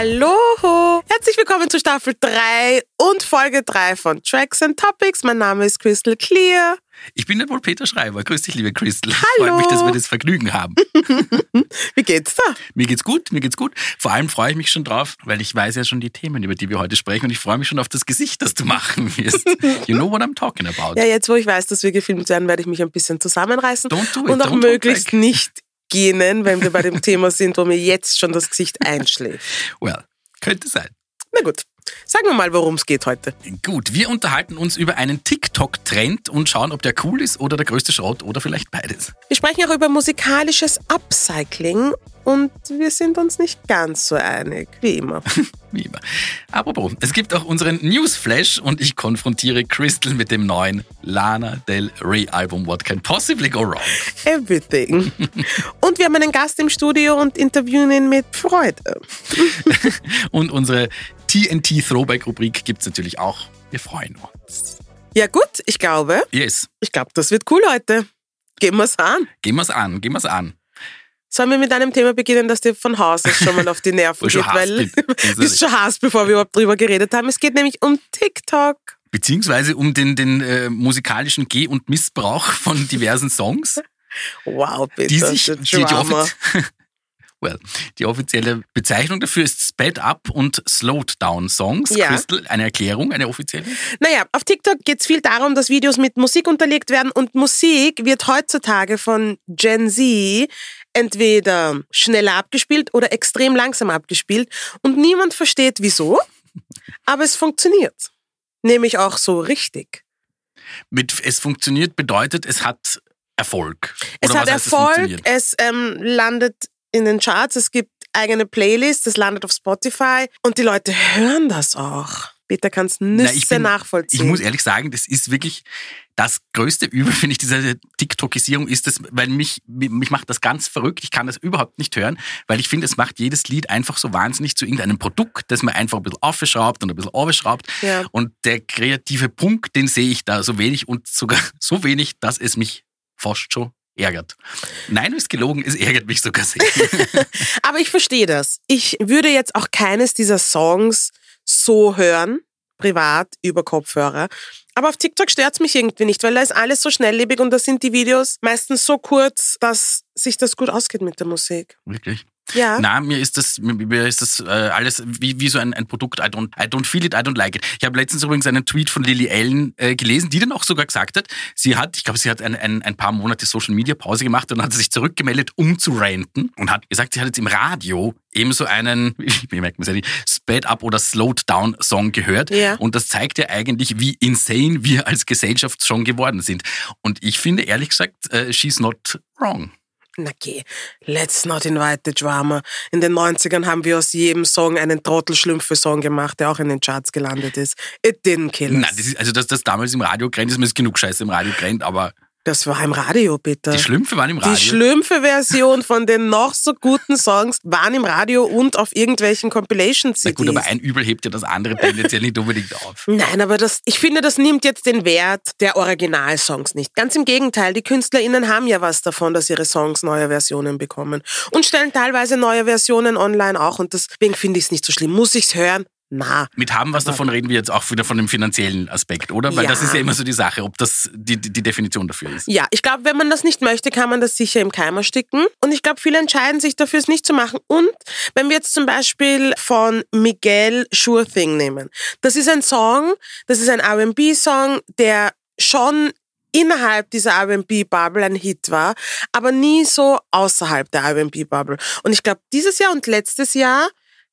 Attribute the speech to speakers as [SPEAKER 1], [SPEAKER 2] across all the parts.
[SPEAKER 1] Hallo! Herzlich willkommen zu Staffel 3 und Folge 3 von Tracks and Topics. Mein Name ist Crystal Clear.
[SPEAKER 2] Ich bin ja wohl Peter Schreiber. Grüß dich, liebe Crystal.
[SPEAKER 1] Hallo.
[SPEAKER 2] Freut mich, dass wir das Vergnügen haben.
[SPEAKER 1] Wie geht's da?
[SPEAKER 2] Mir geht's gut, mir geht's gut. Vor allem freue ich mich schon drauf, weil ich weiß ja schon die Themen, über die wir heute sprechen und ich freue mich schon auf das Gesicht, das du machen wirst. You know what I'm talking about.
[SPEAKER 1] Ja, jetzt wo ich weiß, dass wir gefilmt werden, werde ich mich ein bisschen zusammenreißen
[SPEAKER 2] do it,
[SPEAKER 1] und auch möglichst nicht gähnen, wenn wir bei dem Thema sind, wo mir jetzt schon das Gesicht einschläft.
[SPEAKER 2] Well, könnte sein.
[SPEAKER 1] Na gut, sagen wir mal, worum es geht heute.
[SPEAKER 2] Gut, wir unterhalten uns über einen TikTok-Trend und schauen, ob der cool ist oder der größte Schrott oder vielleicht beides.
[SPEAKER 1] Wir sprechen auch über musikalisches Upcycling und wir sind uns nicht ganz so einig, wie immer.
[SPEAKER 2] Wie immer. Apropos, es gibt auch unseren Newsflash und ich konfrontiere Crystal mit dem neuen Lana Del Rey Album What Can Possibly Go Wrong.
[SPEAKER 1] Everything. Und wir haben einen Gast im Studio und interviewen ihn mit Freude.
[SPEAKER 2] Und unsere TNT Throwback Rubrik gibt's natürlich auch. Wir freuen uns.
[SPEAKER 1] Ja gut, ich glaube,
[SPEAKER 2] Yes,
[SPEAKER 1] ich glaube, das wird cool heute. Gehen wir's an.
[SPEAKER 2] gehen wir's an, gehen wir's an.
[SPEAKER 1] Sollen wir mit einem Thema beginnen, das dir von Haus aus schon mal auf die Nerven geht? Weil
[SPEAKER 2] bin.
[SPEAKER 1] bist schon Hass, bevor wir überhaupt drüber geredet haben. Es geht nämlich um TikTok.
[SPEAKER 2] Beziehungsweise um den, den äh, musikalischen Geh- und Missbrauch von diversen Songs,
[SPEAKER 1] Wow, bitte.
[SPEAKER 2] die sich, die, die, offiz well, die offizielle Bezeichnung dafür ist Sped Up und Slowed Down Songs.
[SPEAKER 1] Ja.
[SPEAKER 2] Crystal, eine Erklärung, eine offizielle?
[SPEAKER 1] Naja, auf TikTok geht es viel darum, dass Videos mit Musik unterlegt werden und Musik wird heutzutage von Gen Z entweder schneller abgespielt oder extrem langsam abgespielt und niemand versteht wieso, aber es funktioniert. Nämlich auch so richtig.
[SPEAKER 2] Mit es funktioniert bedeutet, es hat Erfolg.
[SPEAKER 1] Es
[SPEAKER 2] Oder
[SPEAKER 1] hat Erfolg,
[SPEAKER 2] funktioniert?
[SPEAKER 1] es ähm, landet in den Charts, es gibt eigene Playlists, es landet auf Spotify und die Leute hören das auch. Peter kann es
[SPEAKER 2] ich bin-
[SPEAKER 1] nachvollziehen.
[SPEAKER 2] Ich muss ehrlich sagen, das ist wirklich das größte Übel, finde ich, dieser TikTokisierung ist das, weil mich, mich macht das ganz verrückt. Ich kann das überhaupt nicht hören, weil ich finde, es macht jedes Lied einfach so wahnsinnig zu irgendeinem Produkt, das man einfach ein bisschen aufschraubt und ein bisschen aufschraubt.
[SPEAKER 1] Ja.
[SPEAKER 2] Und der kreative Punkt, den sehe ich da so wenig und sogar so wenig, dass es mich fast schon ärgert. Nein, ist gelogen, es ärgert mich sogar sehr.
[SPEAKER 1] Aber ich verstehe das. Ich würde jetzt auch keines dieser Songs so hören, privat, über Kopfhörer. Aber auf TikTok stört's mich irgendwie nicht, weil da ist alles so schnelllebig und da sind die Videos meistens so kurz, dass sich das gut ausgeht mit der Musik.
[SPEAKER 2] Wirklich.
[SPEAKER 1] Ja.
[SPEAKER 2] Na, mir ist das, mir- ist das äh, alles wie, wie so ein, ein Produkt. I don't, I don't feel it, I don't like it. Ich habe letztens übrigens einen Tweet von Lily Allen äh, gelesen, die dann auch sogar gesagt hat, sie hat, ich glaube, sie hat ein, ein, ein paar Monate Social Media Pause gemacht und hat sich zurückgemeldet, um zu ranten und hat gesagt, sie hat jetzt im Radio eben so einen, wie merkt man es ja nicht, Sped Up oder Slowed Down Song gehört.
[SPEAKER 1] Ja.
[SPEAKER 2] Und das zeigt ja eigentlich, wie insane wir als Gesellschaft schon geworden sind. Und ich finde ehrlich gesagt, äh, she's not wrong.
[SPEAKER 1] Na geh, let's not invite the drama. In den 90ern haben wir aus jedem Song einen Trottelschlümpfe-Song gemacht, der auch in den Charts gelandet ist. It didn't kill us.
[SPEAKER 2] Nein, das ist, also dass das damals im Radio grennt, ist mir jetzt genug Scheiße im Radio grennt, aber
[SPEAKER 1] das war im Radio, bitte.
[SPEAKER 2] die Schlümpfe waren im Radio.
[SPEAKER 1] Die Schlümpfe-Version von den noch so guten Songs waren im Radio und auf irgendwelchen
[SPEAKER 2] Na
[SPEAKER 1] Compilation-CDs.
[SPEAKER 2] gut, aber ein Übel hebt ja das andere tendenziell nicht unbedingt auf.
[SPEAKER 1] Nein, aber das, ich finde, das nimmt jetzt den Wert der Originalsongs nicht. Ganz im Gegenteil, die KünstlerInnen haben ja was davon, dass ihre Songs neue Versionen bekommen. Und stellen teilweise neue Versionen online auch. Und deswegen finde ich es nicht so schlimm. Muss ich's hören? Na.
[SPEAKER 2] Mit haben was davon reden wir jetzt auch wieder von dem finanziellen Aspekt, oder? Weil
[SPEAKER 1] Ja.
[SPEAKER 2] das ist ja immer so die Sache, ob das die, die Definition dafür ist.
[SPEAKER 1] Ja, ich glaube, wenn man das nicht möchte, kann man das sicher im Keim ersticken. Und ich glaube, viele entscheiden sich dafür, es nicht zu machen. Und wenn wir jetzt zum Beispiel von Miguel Sure Thing nehmen. Das ist ein Song, das ist ein R&B-Song, der schon innerhalb dieser R&B-Bubble ein Hit war, aber nie so außerhalb der R&B-Bubble. Und ich glaube, dieses Jahr und letztes Jahr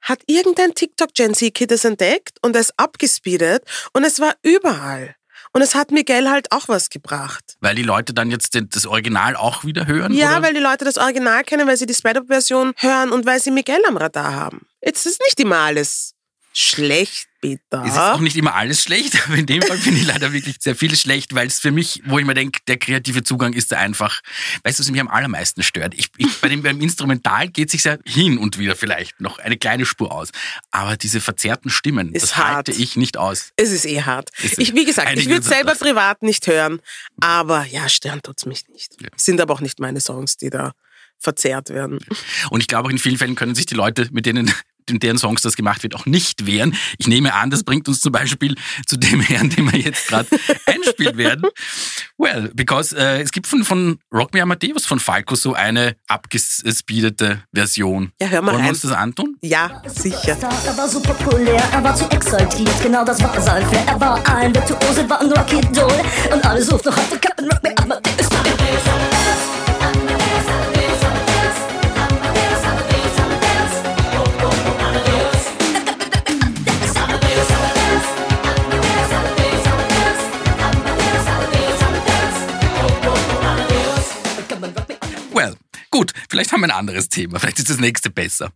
[SPEAKER 1] hat irgendein TikTok-Gen Z-Kid es entdeckt und es abgespeedet und es war überall. Und es hat Miguel halt auch was gebracht.
[SPEAKER 2] Weil die Leute dann jetzt das Original auch wieder hören?
[SPEAKER 1] Ja,
[SPEAKER 2] oder?
[SPEAKER 1] weil die Leute das Original kennen, weil sie die Sped-Up-Version hören und weil sie Miguel am Radar haben. Jetzt ist nicht immer alles schlecht, Peter.
[SPEAKER 2] Es ist auch nicht immer alles schlecht, aber in dem Fall finde ich leider wirklich sehr viel schlecht, weil es für mich, wo ich mir denke, der kreative Zugang ist da einfach, weißt du, was mich am allermeisten stört? Ich, ich, bei dem, beim Instrumental geht sich ja hin und wieder vielleicht noch eine kleine Spur aus. Aber diese verzerrten Stimmen,
[SPEAKER 1] Ist
[SPEAKER 2] das
[SPEAKER 1] hart.
[SPEAKER 2] halte ich nicht aus.
[SPEAKER 1] Es ist eh hart.
[SPEAKER 2] Ist
[SPEAKER 1] Ich, wie gesagt, ich würde selber
[SPEAKER 2] das.
[SPEAKER 1] privat nicht hören, aber ja, stören tut's mich nicht.
[SPEAKER 2] Ja.
[SPEAKER 1] Sind aber auch nicht meine Songs, die da verzerrt werden.
[SPEAKER 2] Und ich glaube auch in vielen Fällen können sich die Leute, mit denen in deren Songs das gemacht wird, auch nicht wären. Ich nehme an, das bringt uns zum Beispiel zu dem Herrn, den wir jetzt gerade einspielen werden. Well, because äh, es gibt von, von Rock Me Amadeus von Falco so eine abgespeedete Version.
[SPEAKER 1] Ja, hör mal
[SPEAKER 2] Wollen wir uns das antun?
[SPEAKER 1] Ja, sicher.
[SPEAKER 3] Er war so populär, er war zu exaltiert, genau das war sein Flair. Er war ein Virtuose, war ein Rocky-Doll und alle suchten heute Captain Rock Me Amadeus.
[SPEAKER 2] Vielleicht haben wir ein anderes Thema. Vielleicht ist das nächste besser.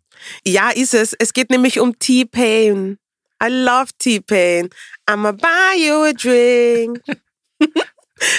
[SPEAKER 1] Ja, ist es. Es geht nämlich um T-Pain. I love T-Pain. I'ma buy you a drink.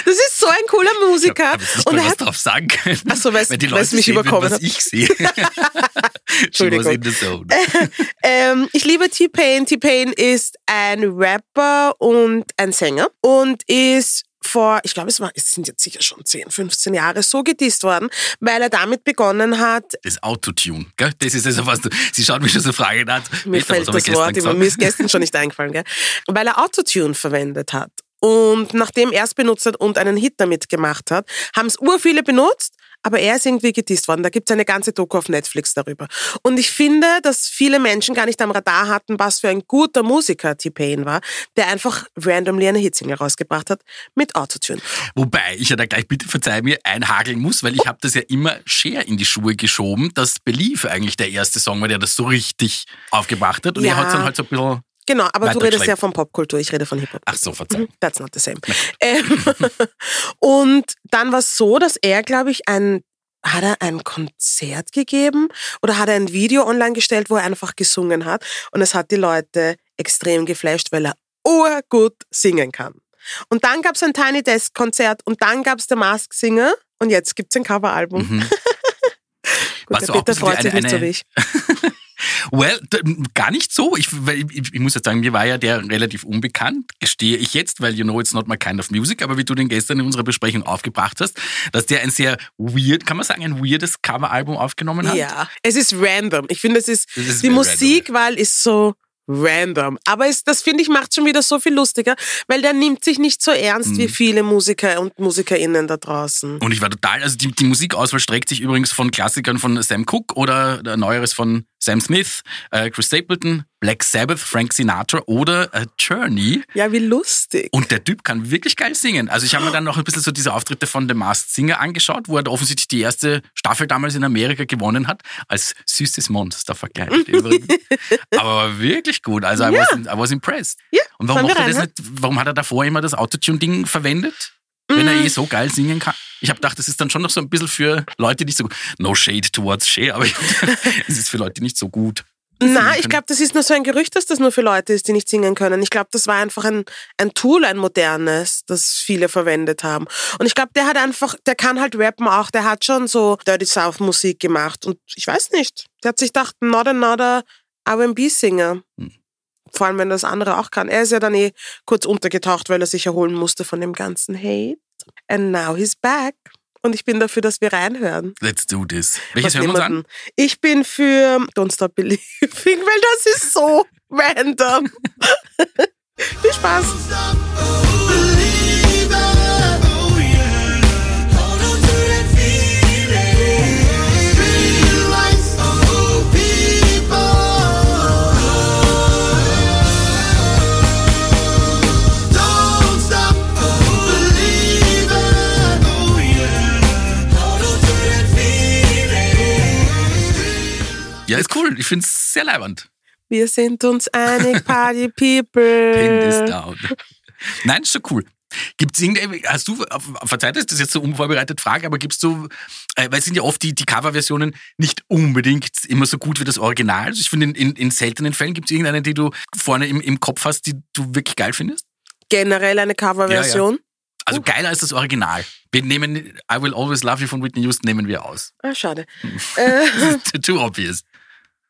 [SPEAKER 1] Das ist so ein cooler Musiker.
[SPEAKER 2] Jetzt nicht
[SPEAKER 1] Und er
[SPEAKER 2] was
[SPEAKER 1] hat
[SPEAKER 2] drauf sagen können.
[SPEAKER 1] Ach so, weil's-
[SPEAKER 2] Weil die Leute
[SPEAKER 1] mich
[SPEAKER 2] sehen
[SPEAKER 1] überkommen
[SPEAKER 2] was
[SPEAKER 1] hat.
[SPEAKER 2] ich sehe.
[SPEAKER 1] Entschuldigung.
[SPEAKER 2] in the zone.
[SPEAKER 1] Ähm, ich liebe T-Pain. T-Pain ist ein Rapper und ein Sänger und ist vor, ich glaube, es, war, es sind jetzt sicher schon 10, 15 Jahre so gedisst worden, weil er damit begonnen hat,
[SPEAKER 2] Das Autotune, gell? Das ist also was du, sie schaut mich schon so Fragen an.
[SPEAKER 1] mir fällt das Wort immer, mir ist gestern schon nicht eingefallen, gell? weil er Autotune verwendet hat. Und nachdem er es benutzt hat und einen Hit damit gemacht hat, haben es ur viele benutzt, aber er ist irgendwie gedisst worden. Da gibt es eine ganze Doku auf Netflix darüber. Und ich finde, dass viele Menschen gar nicht am Radar hatten, was für ein guter Musiker T-Pain war, der einfach randomly eine Hitsingle rausgebracht hat mit Autotune.
[SPEAKER 2] Wobei ich ja da gleich, bitte verzeih mir, einhageln muss, weil ich habe das ja immer Cher in die Schuhe geschoben, dass Believe eigentlich der erste Song war, der das so richtig aufgebracht hat. Und
[SPEAKER 1] Ja.
[SPEAKER 2] er hat dann halt so ein bisschen...
[SPEAKER 1] Genau, aber du
[SPEAKER 2] Weiter
[SPEAKER 1] redest ja von Popkultur, ich rede von Hip-Hop.
[SPEAKER 2] Ach so, verzeih.
[SPEAKER 1] That's not the same. Ähm, und dann war es so, dass er, glaube ich, ein hat er ein Konzert gegeben oder hat er ein Video online gestellt, wo er einfach gesungen hat und es hat die Leute extrem geflasht, weil er urgut singen kann. Und dann gab es ein Tiny Desk Konzert und dann gab es The Mask Singer und jetzt gibt es ein Coveralbum.
[SPEAKER 2] Mhm.
[SPEAKER 1] Gut, der
[SPEAKER 2] du
[SPEAKER 1] Peter freut
[SPEAKER 2] eine-
[SPEAKER 1] sich nicht so
[SPEAKER 2] eine-
[SPEAKER 1] wie ich.
[SPEAKER 2] Well, gar nicht so. Ich, ich, ich muss jetzt sagen, mir war ja der relativ unbekannt, gestehe ich jetzt, weil you know it's not my kind of music, aber wie du den gestern in unserer Besprechung aufgebracht hast, dass der ein sehr weird, kann man sagen, ein weirdes Coveralbum aufgenommen hat.
[SPEAKER 1] Ja, es ist random. Ich finde, es ist,
[SPEAKER 2] ist
[SPEAKER 1] die Musikwahl ist so random. Aber es, das finde ich macht schon wieder so viel lustiger, weil der nimmt sich nicht so ernst
[SPEAKER 2] Mhm.
[SPEAKER 1] wie viele Musiker und MusikerInnen da draußen.
[SPEAKER 2] Und ich war total, also die, die Musikauswahl streckt sich übrigens von Klassikern von Sam Cooke oder der Neueres von Sam Smith, äh, Chris Stapleton, Black Sabbath, Frank Sinatra oder äh, Journey.
[SPEAKER 1] Ja, wie lustig.
[SPEAKER 2] Und der Typ kann wirklich geil singen. Also ich habe mir dann noch ein bisschen so diese Auftritte von The Masked Singer angeschaut, wo er offensichtlich die erste Staffel damals in Amerika gewonnen hat, als süßes Monster verkleidet übrigens. Aber wirklich gut. Also I,
[SPEAKER 1] Ja.
[SPEAKER 2] was, I was impressed.
[SPEAKER 1] Ja,
[SPEAKER 2] Und warum, er
[SPEAKER 1] rein,
[SPEAKER 2] nicht, warum hat er davor immer das Autotune-Ding verwendet? Wenn
[SPEAKER 1] Mm.
[SPEAKER 2] er eh so geil singen kann. Ich habe gedacht, das ist dann schon noch so ein bisschen für Leute, die nicht so No shade towards Shay, aber es ist für Leute, die nicht so gut.
[SPEAKER 1] Na, ich glaube, das ist nur so ein Gerücht, dass das nur für Leute ist, die nicht singen können. Ich glaube, das war einfach ein, ein Tool, ein modernes, das viele verwendet haben. Und ich glaube, der hat einfach, der kann halt rappen auch, der hat schon so Dirty South Musik gemacht. Und ich weiß nicht, der hat sich gedacht, not another R&B-Singer.
[SPEAKER 2] Hm.
[SPEAKER 1] Vor allem, wenn das andere auch kann. Er ist ja dann eh kurz untergetaucht, weil er sich erholen musste von dem ganzen Hate. And now he's back. Und ich bin dafür, dass wir reinhören.
[SPEAKER 2] Let's do this. Welches
[SPEAKER 1] Was
[SPEAKER 2] hören wir uns an?
[SPEAKER 1] Ich bin für Don't Stop Believing, weil das ist so random. Viel Spaß.
[SPEAKER 2] Ja, ist cool. Ich finde es sehr leibend.
[SPEAKER 1] Wir sind uns einig, Party
[SPEAKER 2] Pin
[SPEAKER 1] People.
[SPEAKER 2] is down. Nein, ist schon cool. Gibt's irgendwie, hast du, verzeiht, das ist jetzt so unvorbereitet Frage, aber gibst du, äh, weil es sind ja oft die, die Coverversionen nicht unbedingt immer so gut wie das Original. Also ich finde, in, in, in seltenen Fällen gibt es irgendeine, die du vorne im, im Kopf hast, die du wirklich geil findest?
[SPEAKER 1] Generell eine Coverversion.
[SPEAKER 2] Also geiler als das Original. Wir nehmen I Will Always Love You von Whitney Houston nehmen wir aus.
[SPEAKER 1] Ah, schade. äh,
[SPEAKER 2] Too obvious.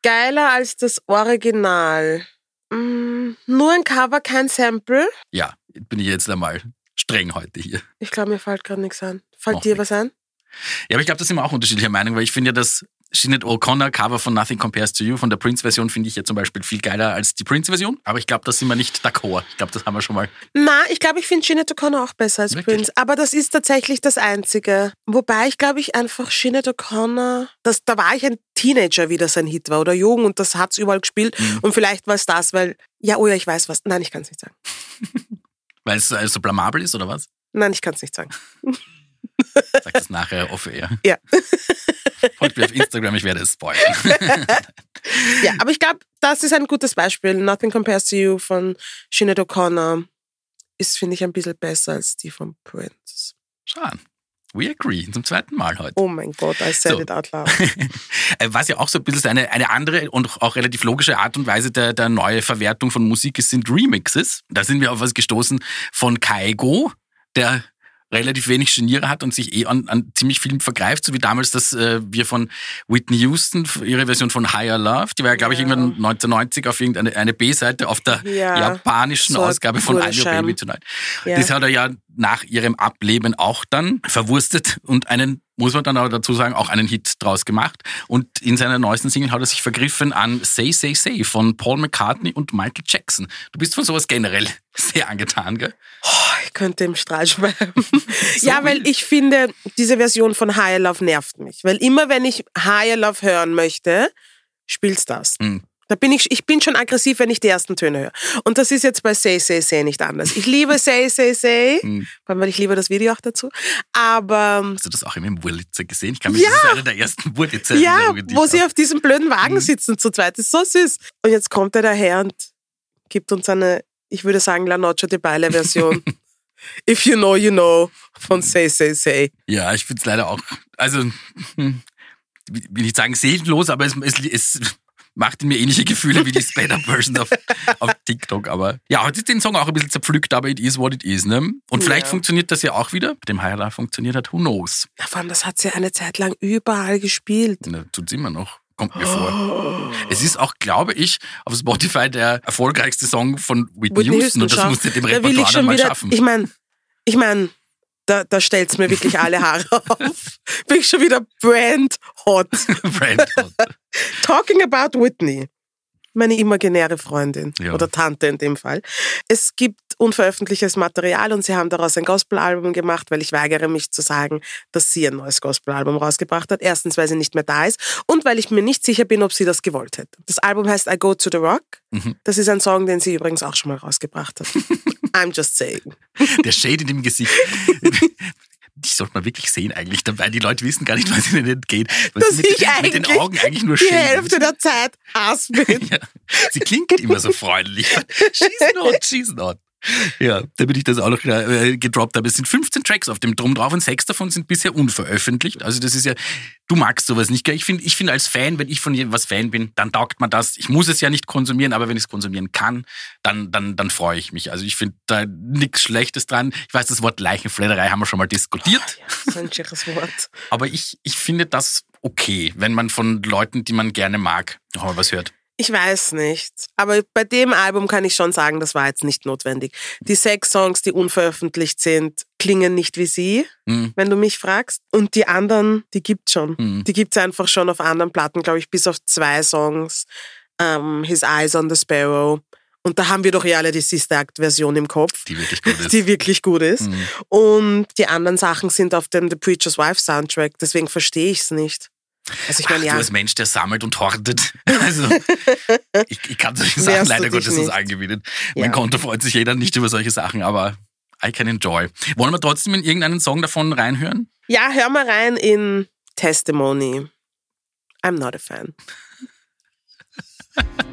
[SPEAKER 1] Geiler als das Original. Mm, nur ein Cover, kein Sample.
[SPEAKER 2] Ja, bin ich jetzt einmal streng heute hier.
[SPEAKER 1] Ich glaube, mir fällt gerade nichts ein. Fällt
[SPEAKER 2] Macht
[SPEAKER 1] dir
[SPEAKER 2] nix.
[SPEAKER 1] was ein?
[SPEAKER 2] Ja, aber ich glaube, da sind wir auch unterschiedlicher Meinung, weil ich finde ja, dass Sinead O'Connor Cover von Nothing Compares to You von der Prince-Version finde ich ja zum Beispiel viel geiler als die Prince-Version. Aber ich glaube, da sind wir nicht d'accord. Ich glaube, das haben wir schon mal.
[SPEAKER 1] Na, ich glaube, ich finde Sinead O'Connor auch besser als
[SPEAKER 2] Wirklich?
[SPEAKER 1] Prince. Aber das ist tatsächlich das Einzige. Wobei ich glaube, ich einfach Sinead O'Connor, das, da war ich ein Teenager, wie das ein Hit war oder jung und das hat's überall gespielt.
[SPEAKER 2] Mhm.
[SPEAKER 1] Und vielleicht war es das, weil, ja, oh ja, ich weiß was. Nein, ich kann es nicht sagen.
[SPEAKER 2] Weil es äh, so blamabel ist oder was?
[SPEAKER 1] Nein, ich kann es nicht sagen.
[SPEAKER 2] Sag das nachher off-air.
[SPEAKER 1] Ja.
[SPEAKER 2] Folgt mir auf Instagram, ich werde es spoilern.
[SPEAKER 1] Ja, aber ich glaube, das ist ein gutes Beispiel. Nothing Compares to You von Sinead O'Connor ist, finde ich, ein bisschen besser als die von Prince.
[SPEAKER 2] Schauen. We agree. Zum zweiten Mal heute.
[SPEAKER 1] Oh mein Gott, I said
[SPEAKER 2] So.
[SPEAKER 1] it out loud.
[SPEAKER 2] Äh, Was ja auch so ein bisschen eine, eine andere und auch relativ logische Art und Weise der, der neue Verwertung von Musik ist, sind Remixes. Da sind wir auf was gestoßen von Kaigo, der relativ wenig Geniere hat und sich eh an, an ziemlich vielen vergreift, so wie damals, dass äh, wir von Whitney Houston, ihre Version von Higher Love, die war ja, glaube ich,
[SPEAKER 1] Ja.
[SPEAKER 2] irgendwann 1990 auf irgendeine eine B-Seite auf der
[SPEAKER 1] Ja.
[SPEAKER 2] japanischen
[SPEAKER 1] So
[SPEAKER 2] Ausgabe von I Your. Baby Tonight. Das hat er ja nach ihrem Ableben auch dann verwurstet und einen, muss man dann aber dazu sagen, auch einen Hit draus gemacht. Und in seiner neuesten Single hat er sich vergriffen an Say, Say, Say von Paul McCartney und Michael Jackson. Du bist von sowas generell sehr angetan, gell?
[SPEAKER 1] Oh, ich könnte im Strahl schweiben. ja, weil ich finde, diese Version von Higher Love nervt mich. Weil immer wenn ich Higher Love hören möchte, spielt's das.
[SPEAKER 2] Hm.
[SPEAKER 1] Da bin ich, ich bin schon aggressiv, wenn ich die ersten Töne höre. Und das ist jetzt bei Say, Say, Say nicht anders. Ich liebe Say, Say, Say,
[SPEAKER 2] Hm.
[SPEAKER 1] vor allem, weil ich liebe das Video auch dazu. Aber
[SPEAKER 2] Hast du das auch immer im Wurlitzer gesehen? Ich kann mich,
[SPEAKER 1] Ja.
[SPEAKER 2] das ist einer der ersten Wurlitzer.
[SPEAKER 1] ja, wo sie auf diesem blöden Wagen
[SPEAKER 2] Mhm.
[SPEAKER 1] sitzen zu zweit, das ist so süß. Und jetzt kommt er daher und gibt uns eine, ich würde sagen, La Noche de Baile Version. If you know, you know, von Say, Say, Say.
[SPEAKER 2] Ja, ich finde es leider auch, also, hm, will nicht sagen seelenlos, aber es, es, es macht in mir ähnliche Gefühle wie die Sped-Up-Version auf, auf TikTok. Aber ja, heute ist den Song auch ein bisschen zerpflückt, aber it is what it is. Ne? Und vielleicht
[SPEAKER 1] Ja.
[SPEAKER 2] funktioniert das ja auch wieder. Mit dem Love funktioniert hat, who knows.
[SPEAKER 1] Ja, vor allem, das hat sie eine Zeit lang überall gespielt.
[SPEAKER 2] Ne, tut's immer noch. Kommt mir vor. Es ist auch, glaube ich, auf Spotify der erfolgreichste Song von Whitney,
[SPEAKER 1] Whitney
[SPEAKER 2] Houston. Und das
[SPEAKER 1] schau,
[SPEAKER 2] muss dem Repertoire dann
[SPEAKER 1] schon
[SPEAKER 2] mal
[SPEAKER 1] wieder,
[SPEAKER 2] schaffen.
[SPEAKER 1] ich meine, ich meine, da, da stellt's mir wirklich alle Haare auf. Bin ich schon wieder brand hot.
[SPEAKER 2] Brand.
[SPEAKER 1] Talking about Whitney. Meine imaginäre Freundin
[SPEAKER 2] Ja.
[SPEAKER 1] oder Tante in dem Fall. Es gibt unveröffentlichtes Material und sie haben daraus ein Gospelalbum gemacht, weil ich weigere mich zu sagen, dass sie ein neues Gospelalbum rausgebracht hat. Erstens, weil sie nicht mehr da ist und weil ich mir nicht sicher bin, ob sie das gewollt hätte. Das Album heißt I Go to the Rock.
[SPEAKER 2] Mhm.
[SPEAKER 1] Das ist ein Song, den sie übrigens auch schon mal rausgebracht hat. I'm just saying.
[SPEAKER 2] Der Shade in dem Gesicht. Die sollte man wirklich sehen eigentlich dabei. Die Leute wissen gar nicht, was ihnen entgeht. Weil
[SPEAKER 1] Dass
[SPEAKER 2] sie mit,
[SPEAKER 1] ich
[SPEAKER 2] den, mit den
[SPEAKER 1] eigentlich
[SPEAKER 2] Augen eigentlich nur
[SPEAKER 1] Die Hälfte der Zeit Hass bin.
[SPEAKER 2] ja. Sie klingt immer so freundlich. She's not, she's not. Ja, damit ich das auch noch äh, gedroppt habe. Es sind 15 Tracks auf dem Drum drauf und sechs davon sind bisher unveröffentlicht. Also das ist ja, du magst sowas nicht, gell? Ich finde, ich finde als Fan, wenn ich von was Fan bin, dann taugt man das. Ich muss es ja nicht konsumieren, aber wenn ich es konsumieren kann, dann, dann, dann freue ich mich. Also ich finde da nichts Schlechtes dran. Ich weiß, das Wort Leichenfledderei haben wir schon mal diskutiert.
[SPEAKER 1] Ja, so ein schieres Wort.
[SPEAKER 2] Aber ich, ich finde das okay, wenn man von Leuten, die man gerne mag, noch mal was hört.
[SPEAKER 1] Ich weiß nicht. Aber bei dem Album kann ich schon sagen, das war jetzt nicht notwendig. Die sechs Songs, die unveröffentlicht sind, klingen nicht wie sie,
[SPEAKER 2] Hm.
[SPEAKER 1] wenn du mich fragst. Und die anderen, die gibt's schon.
[SPEAKER 2] Hm.
[SPEAKER 1] Die gibt's einfach schon auf anderen Platten, glaube ich, bis auf zwei Songs. Ähm, His Eyes on the Sparrow. Und da haben wir doch eh alle die Sister Act-Version im Kopf.
[SPEAKER 2] Die wirklich gut ist.
[SPEAKER 1] Die wirklich gut ist.
[SPEAKER 2] Hm.
[SPEAKER 1] Und die anderen Sachen sind auf dem The Preacher's Wife Soundtrack. Deswegen verstehe ich es nicht. Also ich
[SPEAKER 2] Ach,
[SPEAKER 1] meine,
[SPEAKER 2] du
[SPEAKER 1] ja.
[SPEAKER 2] als Mensch, der sammelt und hortet. Also, ich, ich kann solche Sachen
[SPEAKER 1] Wehrst du
[SPEAKER 2] leider Gottes
[SPEAKER 1] nicht.
[SPEAKER 2] nicht angewinnen.
[SPEAKER 1] Ja.
[SPEAKER 2] Mein Konto freut sich jeder nicht über solche Sachen, aber I can enjoy. Wollen wir trotzdem in irgendeinen Song davon reinhören?
[SPEAKER 1] Ja, hör mal rein in Testimony. I'm not a fan.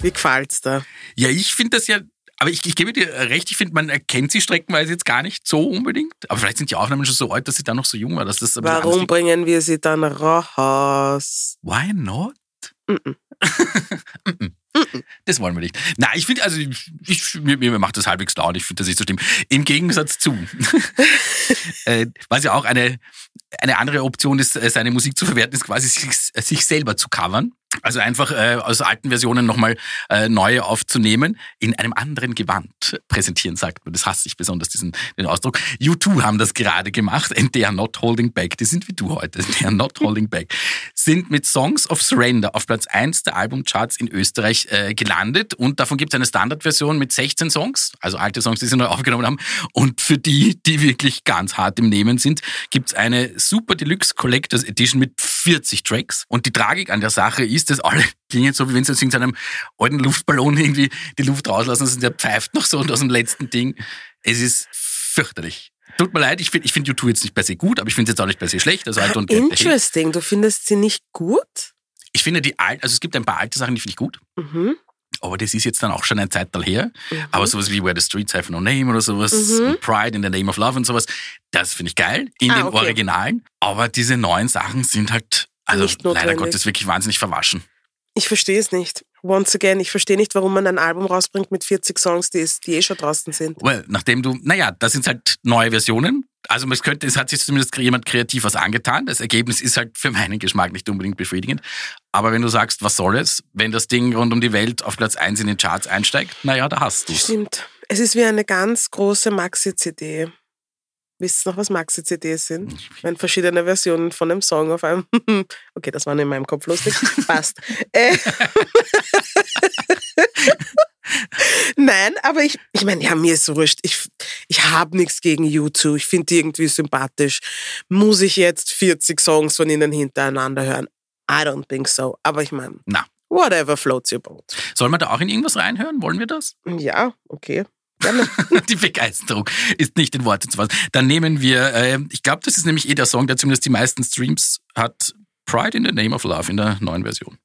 [SPEAKER 1] Wie gefällt's da?
[SPEAKER 2] Ja, ich finde das ja, aber ich, ich gebe dir recht, ich finde, man erkennt sie streckenweise jetzt gar nicht so unbedingt. Aber vielleicht sind die Aufnahmen schon so alt, dass sie dann noch so jung war. Dass das
[SPEAKER 1] Warum bringen wir sie dann raus?
[SPEAKER 2] Why not?
[SPEAKER 1] Mhm.
[SPEAKER 2] Mhm. Das wollen wir nicht. Nein, ich finde, also ich, ich, mir, mir macht das halbwegs laut. Ich finde das nicht so schlimm. Im Gegensatz zu, äh, was ja auch eine, eine andere Option ist, äh, seine Musik zu verwerten, ist quasi sich, sich selber zu covern. Also einfach äh, aus alten Versionen nochmal äh, neue aufzunehmen, in einem anderen Gewand präsentieren, sagt man. Das hasse ich besonders, diesen den Ausdruck. U2 haben das gerade gemacht, and they are not holding back. Die sind wie du heute, they are not holding back. Sind mit Songs of Surrender auf Platz 1 der Albumcharts in Österreich äh, gelandet und davon gibt es eine Standardversion mit 16 Songs, also alte Songs, die sie neu aufgenommen haben. Und für die, die wirklich ganz hart im Nehmen sind, gibt es eine Super Deluxe Collectors Edition mit 40 Tracks. Und die Tragik an der Sache ist, dass alle klingen so, wie wenn sie aus irgendeinem alten Luftballon irgendwie die Luft rauslassen und der pfeift noch so und aus dem letzten Ding. Es ist fürchterlich. Tut mir leid, ich finde ich find U2 jetzt nicht per se gut, aber ich finde es jetzt auch nicht per se schlecht. Also the hate.
[SPEAKER 1] Interesting. Du findest sie nicht gut?
[SPEAKER 2] Ich finde die alten, also es gibt ein paar alte Sachen, die finde ich gut.
[SPEAKER 1] Mhm.
[SPEAKER 2] Aber das ist jetzt dann auch schon ein Zeitteil her. Aber sowas wie Where the Streets Have No Name oder sowas,
[SPEAKER 1] Mhm.
[SPEAKER 2] und Pride in the Name of Love und sowas, das finde ich geil in
[SPEAKER 1] Ah,
[SPEAKER 2] den
[SPEAKER 1] okay.
[SPEAKER 2] Originalen. Aber diese neuen Sachen sind halt, also
[SPEAKER 1] Nicht
[SPEAKER 2] leider. Gottes wirklich wahnsinnig verwaschen.
[SPEAKER 1] Ich verstehe es nicht. Once again, ich verstehe nicht, warum man ein Album rausbringt mit 40 Songs, die, es- die eh schon draußen sind.
[SPEAKER 2] Well, nachdem du, naja, das sind halt neue Versionen. Also es könnte, es hat sich zumindest jemand kreativ was angetan. Das Ergebnis ist halt für meinen Geschmack nicht unbedingt befriedigend. Aber wenn du sagst, was soll es, wenn das Ding rund um die Welt auf Platz 1 in den Charts einsteigt, naja, da hast du's.
[SPEAKER 1] Stimmt. Es ist wie eine ganz große Maxi-CD. Wisst ihr noch, was Maxi-CDs sind? Wenn verschiedene Versionen von einem Song auf einem. Okay, das war nur in meinem Kopf lustig. Passt. Äh. Nein, aber ich, ich meine, ja, mir ist wurscht. Ich, ich habe nichts gegen U2. Ich finde die irgendwie sympathisch. Muss ich jetzt 40 Songs von ihnen hintereinander hören? I don't think so. Aber ich meine,
[SPEAKER 2] Na,
[SPEAKER 1] whatever floats your boat.
[SPEAKER 2] soll man da auch in irgendwas reinhören? Wollen wir das?
[SPEAKER 1] Ja, okay.
[SPEAKER 2] Die Begeisterung ist nicht in Worte zu fassen. Dann nehmen wir, äh, ich glaube, das ist nämlich eh der Song, der zumindest die meisten Streams hat. Pride in the Name of Love in der neuen Version.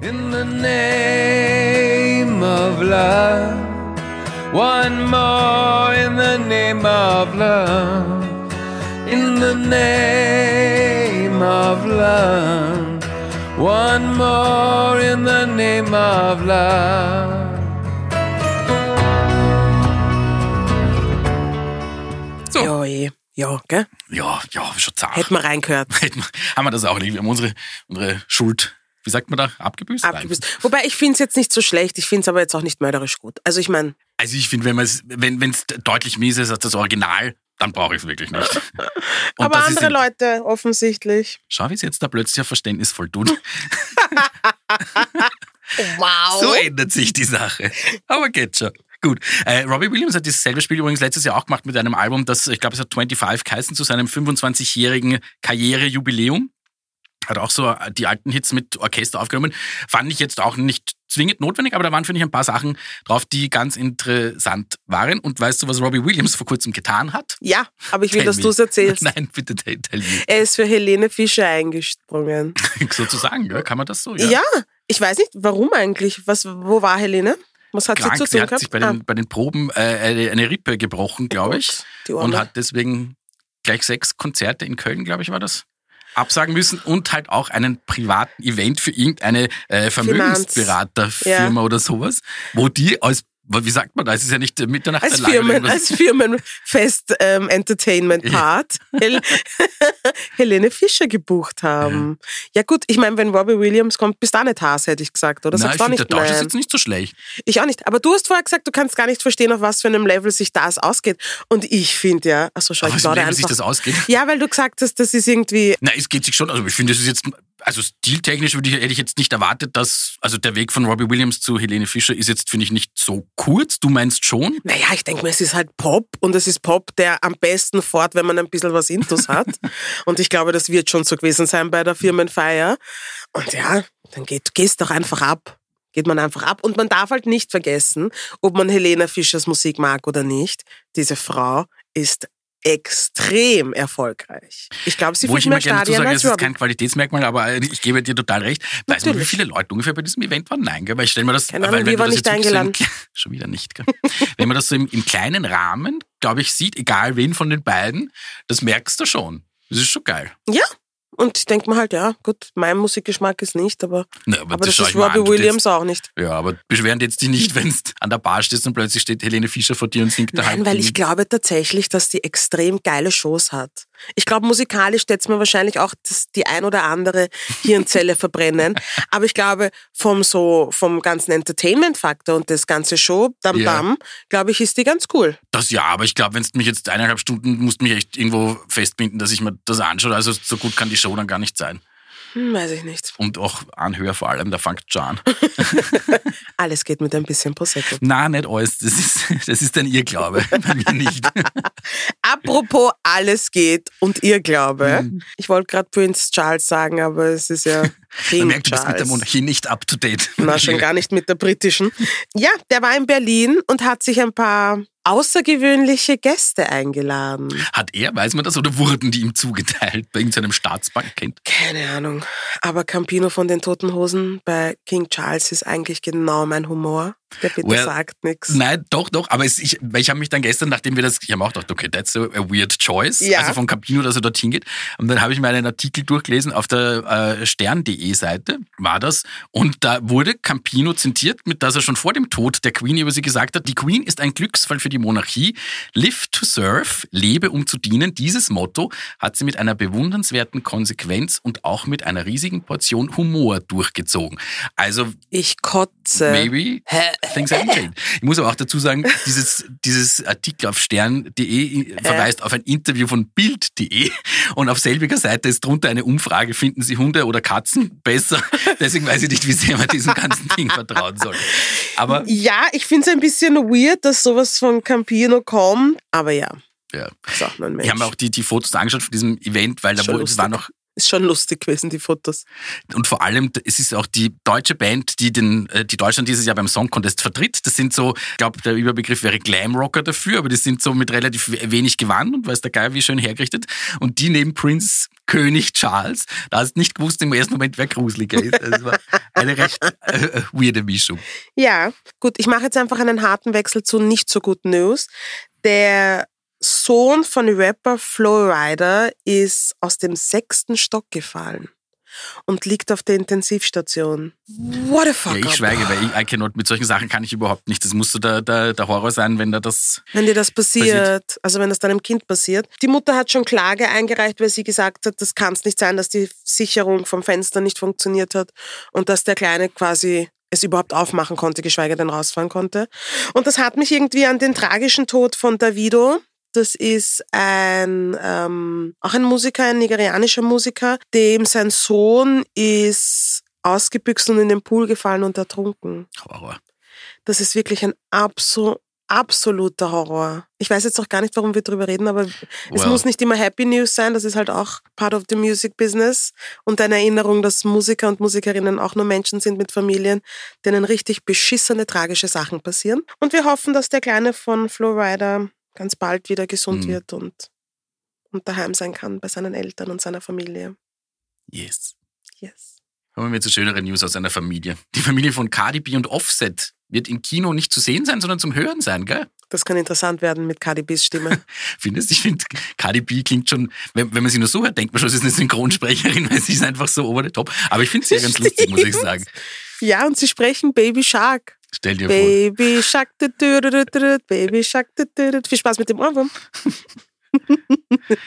[SPEAKER 4] In the name of love, one more in the name of love. In the name of love, one more in the name of love.
[SPEAKER 2] So.
[SPEAKER 1] Ja, eh. Ja, gell?
[SPEAKER 2] Ja, ja, schon zart.
[SPEAKER 1] Hätten wir reingehört.
[SPEAKER 2] Hätten wir- haben wir das auch nicht. Wir haben unsere, unsere Schuld, wie sagt man da, abgebüßt?
[SPEAKER 1] Abgebüßt. Wobei ich finde es jetzt nicht so schlecht, ich finde es aber jetzt auch nicht mörderisch gut. Also ich meine,
[SPEAKER 2] Also ich finde, wenn es, wenn deutlich mies ist als das Original, dann brauche ich es wirklich nicht. Und
[SPEAKER 1] aber andere
[SPEAKER 2] in-
[SPEAKER 1] Leute offensichtlich.
[SPEAKER 2] Schau, wie es jetzt da plötzlich verständnisvoll tut.
[SPEAKER 1] Wow.
[SPEAKER 2] So ändert sich die Sache. Aber geht schon. Gut. Äh, Robbie Williams hat dasselbe Spiel übrigens letztes Jahr auch gemacht mit einem Album, das, ich glaube, es hat 25 geheißen, zu seinem 25-jährigen Karrierejubiläum. Hat auch so die alten Hits mit Orchester aufgenommen. Fand ich jetzt auch nicht zwingend notwendig, aber da waren, finde ich, ein paar Sachen drauf, die ganz interessant waren. Und weißt du, was Robbie Williams vor kurzem getan hat?
[SPEAKER 1] Ja, aber ich will,
[SPEAKER 2] Tell
[SPEAKER 1] dass du es erzählst.
[SPEAKER 2] Nein, bitte tell, tell me.
[SPEAKER 1] Er ist für Helene Fischer eingesprungen.
[SPEAKER 2] Sozusagen, ja? kann man das so?
[SPEAKER 1] Ja. ich weiß nicht, warum eigentlich. Was, wo war Helene? Was hat
[SPEAKER 2] Krank,
[SPEAKER 1] sie zu
[SPEAKER 2] sie
[SPEAKER 1] tun
[SPEAKER 2] hat
[SPEAKER 1] gehabt?
[SPEAKER 2] sich bei den, bei den Proben äh, eine, Rippe gebrochen, glaube ich.
[SPEAKER 1] Gott, die
[SPEAKER 2] Und hat deswegen gleich sechs Konzerte in Köln, glaube ich, war das, absagen müssen und halt auch einen privaten Event für irgendeine äh, Vermögensberaterfirma
[SPEAKER 1] Ja.
[SPEAKER 2] oder sowas, wo die als, wie sagt man da, es ist ja nicht äh, Mitternacht
[SPEAKER 1] als Firmen, als Firmenfest ähm, Entertainment Part Hel Helene Fischer gebucht haben. Ja gut, ich meine, wenn Robbie Williams kommt, bist du auch nicht Haas, hätte ich gesagt, oder?
[SPEAKER 2] Nein, ich finde,
[SPEAKER 1] nicht
[SPEAKER 2] der Tausch ist
[SPEAKER 1] nein.
[SPEAKER 2] jetzt nicht so schlecht.
[SPEAKER 1] Ich auch nicht. Aber du hast vorher gesagt, du kannst gar nicht verstehen, auf was für einem Level sich das ausgeht. Und ich finde ja, achso, schau,
[SPEAKER 2] Aber
[SPEAKER 1] ich
[SPEAKER 2] wie
[SPEAKER 1] plaudere
[SPEAKER 2] sich
[SPEAKER 1] einfach.
[SPEAKER 2] das ausgeht.
[SPEAKER 1] Ja, weil du gesagt hast, das ist irgendwie
[SPEAKER 2] Na, es geht sich schon. Also ich finde, es ist jetzt, also stiltechnisch würde ich, hätte ich jetzt nicht erwartet, dass, also der Weg von Robbie Williams zu Helene Fischer ist jetzt, finde ich, nicht so kurz. Du meinst schon?
[SPEAKER 1] Naja, ich denke mir, es ist halt Pop und es ist Pop, der am besten fort, wenn man ein bisschen was Intus hat. und ich glaube, das wird schon so gewesen sein bei der Firmenfeier. Und ja, dann geht, gehst doch einfach ab. Geht man einfach ab. Und man darf halt nicht vergessen, ob man Helena Fischers Musik mag oder nicht. Diese Frau ist extrem erfolgreich. Ich glaube, sie
[SPEAKER 2] Wo ich immer
[SPEAKER 1] mehr
[SPEAKER 2] gerne dazu
[SPEAKER 1] Stadien
[SPEAKER 2] sage,
[SPEAKER 1] als
[SPEAKER 2] es ist kein Qualitätsmerkmal, aber äh, ich gebe dir total recht. Weiß man, wie viele Leute ungefähr bei diesem Event waren? Nein, gell? weil ich stelle mir das,
[SPEAKER 1] Keine
[SPEAKER 2] weil
[SPEAKER 1] Ahnung,
[SPEAKER 2] wenn
[SPEAKER 1] wir
[SPEAKER 2] du
[SPEAKER 1] waren
[SPEAKER 2] das
[SPEAKER 1] nicht eingeladen.
[SPEAKER 2] So im, schon wieder nicht. Gell? wenn man das so im, im kleinen Rahmen, glaube ich, sieht, egal wen von den beiden, das merkst du schon. Das ist schon geil.
[SPEAKER 1] Ja, Und ich denke mir halt, ja, gut, mein Musikgeschmack ist nicht, aber,
[SPEAKER 2] Na,
[SPEAKER 1] aber, das
[SPEAKER 2] schau
[SPEAKER 1] ist Robbie Williams
[SPEAKER 2] jetzt-
[SPEAKER 1] auch nicht.
[SPEAKER 2] Ja, aber beschweren jetzt dich nicht, wenn du an der Bar stehst und plötzlich steht Helene Fischer vor dir und singt da
[SPEAKER 1] Nein,
[SPEAKER 2] halb
[SPEAKER 1] weil
[SPEAKER 2] die-
[SPEAKER 1] ich glaube tatsächlich, dass die extrem geile Shows hat. Ich glaube, musikalisch steht mir wahrscheinlich auch das, die ein oder andere Hirnzelle verbrennen. Aber ich glaube, vom so, vom ganzen Entertainment-Faktor und das ganze Show, Dam
[SPEAKER 2] Ja.
[SPEAKER 1] Dam, glaube ich, ist die ganz cool.
[SPEAKER 2] Das ja, aber ich glaube, wenn du mich jetzt eineinhalb Stunden musst mich echt irgendwo festbinden, dass ich mir das anschaue. Also so gut kann die Show dann gar nicht sein.
[SPEAKER 1] Hm, weiß ich nicht.
[SPEAKER 2] Und auch anhören vor allem, da fängt schon an.
[SPEAKER 1] Alles geht mit ein bisschen Prosecco.
[SPEAKER 2] Na, nicht alles. Das ist, das ist ein Irrglaube. Bei mir nicht.
[SPEAKER 1] Apropos alles geht und ihr glaube.
[SPEAKER 2] Mhm.
[SPEAKER 1] Ich wollte gerade Prince Charles sagen, aber es ist ja
[SPEAKER 2] Man
[SPEAKER 1] King
[SPEAKER 2] merkt, du bist mit der
[SPEAKER 1] Charles.
[SPEAKER 2] Monarchie nicht up to date.
[SPEAKER 1] Na, schon gar nicht mit der britischen. Ja, der war in Berlin und hat sich ein paar außergewöhnliche Gäste eingeladen.
[SPEAKER 2] Hat er, weiß man das, oder wurden die ihm zugeteilt bei irgendeinem Staatsbankkind?
[SPEAKER 1] Keine Ahnung. Aber Campino von den Toten Hosen bei King Charles ist eigentlich genau mein Humor. Der bitte
[SPEAKER 2] Well,
[SPEAKER 1] sagt nichts.
[SPEAKER 2] Nein, doch, doch. Aber es, ich, ich habe mich dann gestern, nachdem wir das, ich habe auch gedacht, okay, that's a, a weird choice.
[SPEAKER 1] Ja.
[SPEAKER 2] Also von Campino, dass er dorthin geht. Und dann habe ich mir einen Artikel durchgelesen auf der äh, stern.de Seite, war das. Und da wurde Campino zitiert, mit dass er schon vor dem Tod der Queen über sie gesagt hat, die Queen ist ein Glücksfall für die Monarchie. Live to serve, lebe um zu dienen. Dieses Motto hat sie mit einer bewundernswerten Konsequenz und auch mit einer riesigen Portion Humor durchgezogen. Also
[SPEAKER 1] Ich kotze.
[SPEAKER 2] Maybe things haven't changed. Ich muss aber auch dazu sagen, dieses, dieses Artikel auf stern.de verweist auf ein Interview von bild.de und auf selbiger Seite ist drunter eine Umfrage, finden Sie Hunde oder Katzen besser? Deswegen weiß ich nicht, wie sehr man diesem ganzen Ding vertrauen soll. Aber
[SPEAKER 1] Ja, ich finde es ein bisschen weird, dass sowas von Campino kommt. Aber ja,
[SPEAKER 2] ja.
[SPEAKER 1] ist auch nur ein Mensch.
[SPEAKER 2] Ich habe mir auch die, die Fotos angeschaut von diesem Event, weil da wurde, es war
[SPEAKER 1] lustig.
[SPEAKER 2] noch
[SPEAKER 1] ist schon lustig gewesen, die Fotos.
[SPEAKER 2] Und vor allem, es ist auch die deutsche Band, die den, äh, die Deutschland dieses Jahr beim Song Contest vertritt. Das sind so, ich glaube, der Überbegriff wäre Glamrocker dafür, aber die sind so mit relativ we- wenig Gewand und weiß der Geil, wie schön hergerichtet. Und die neben Prince König Charles, da hast du nicht gewusst im ersten Moment, wer gruseliger ist. Das war eine recht äh, äh, weirde Mischung.
[SPEAKER 1] Ja, gut, ich mache jetzt einfach einen harten Wechsel zu nicht so guten News. Der Sohn von Rapper Flowrider ist aus dem sechsten Stock gefallen und liegt auf der Intensivstation. What the fuck?
[SPEAKER 2] Ja, ich schweige, weil ich, I cannot, mit solchen Sachen kann ich überhaupt nicht. Das muss so der, der, der Horror sein, wenn da das
[SPEAKER 1] Wenn dir das passiert,
[SPEAKER 2] Passiert.
[SPEAKER 1] also wenn das deinem Kind passiert. Die Mutter hat schon Klage eingereicht, weil sie gesagt hat, das kann es nicht sein, dass die Sicherung vom Fenster nicht funktioniert hat und dass der Kleine quasi es überhaupt aufmachen konnte, geschweige denn rausfahren konnte. Und das hat mich irgendwie an den tragischen Tod von Davido. Das ist ein ähm, auch ein Musiker, ein nigerianischer Musiker, dem sein Sohn ist ausgebüxt und in den Pool gefallen und ertrunken.
[SPEAKER 2] Horror.
[SPEAKER 1] Das ist wirklich ein absol absoluter Horror. Ich weiß jetzt auch gar nicht, warum wir drüber reden, aber es
[SPEAKER 2] Well.
[SPEAKER 1] muss nicht immer Happy News sein. Das ist halt auch part of the music business und eine Erinnerung, dass Musiker und Musikerinnen auch nur Menschen sind mit Familien, denen richtig beschissene, tragische Sachen passieren. Und wir hoffen, dass der Kleine von Flowrider ganz bald wieder gesund
[SPEAKER 2] Mhm.
[SPEAKER 1] wird und, und daheim sein kann bei seinen Eltern und seiner Familie.
[SPEAKER 2] Yes.
[SPEAKER 1] Yes.
[SPEAKER 2] Kommen wir zu schöneren News aus einer Familie. Die Familie von Cardi B und Offset wird im Kino nicht zu sehen sein, sondern zum Hören sein, gell?
[SPEAKER 1] Das kann interessant werden mit Cardi B's Stimme.
[SPEAKER 2] Findest Ich finde, Cardi B klingt schon, wenn, wenn man sie nur so hört, denkt man schon, sie ist eine Synchronsprecherin, weil sie ist einfach so over the top. Aber ich finde sie ja ganz lustig, muss ich sagen.
[SPEAKER 1] ja, und sie sprechen Baby Shark.
[SPEAKER 2] Stell dir vor.
[SPEAKER 1] Baby Shark, du, du, du, Baby Shark, du. viel Spaß mit dem Ohrwurm.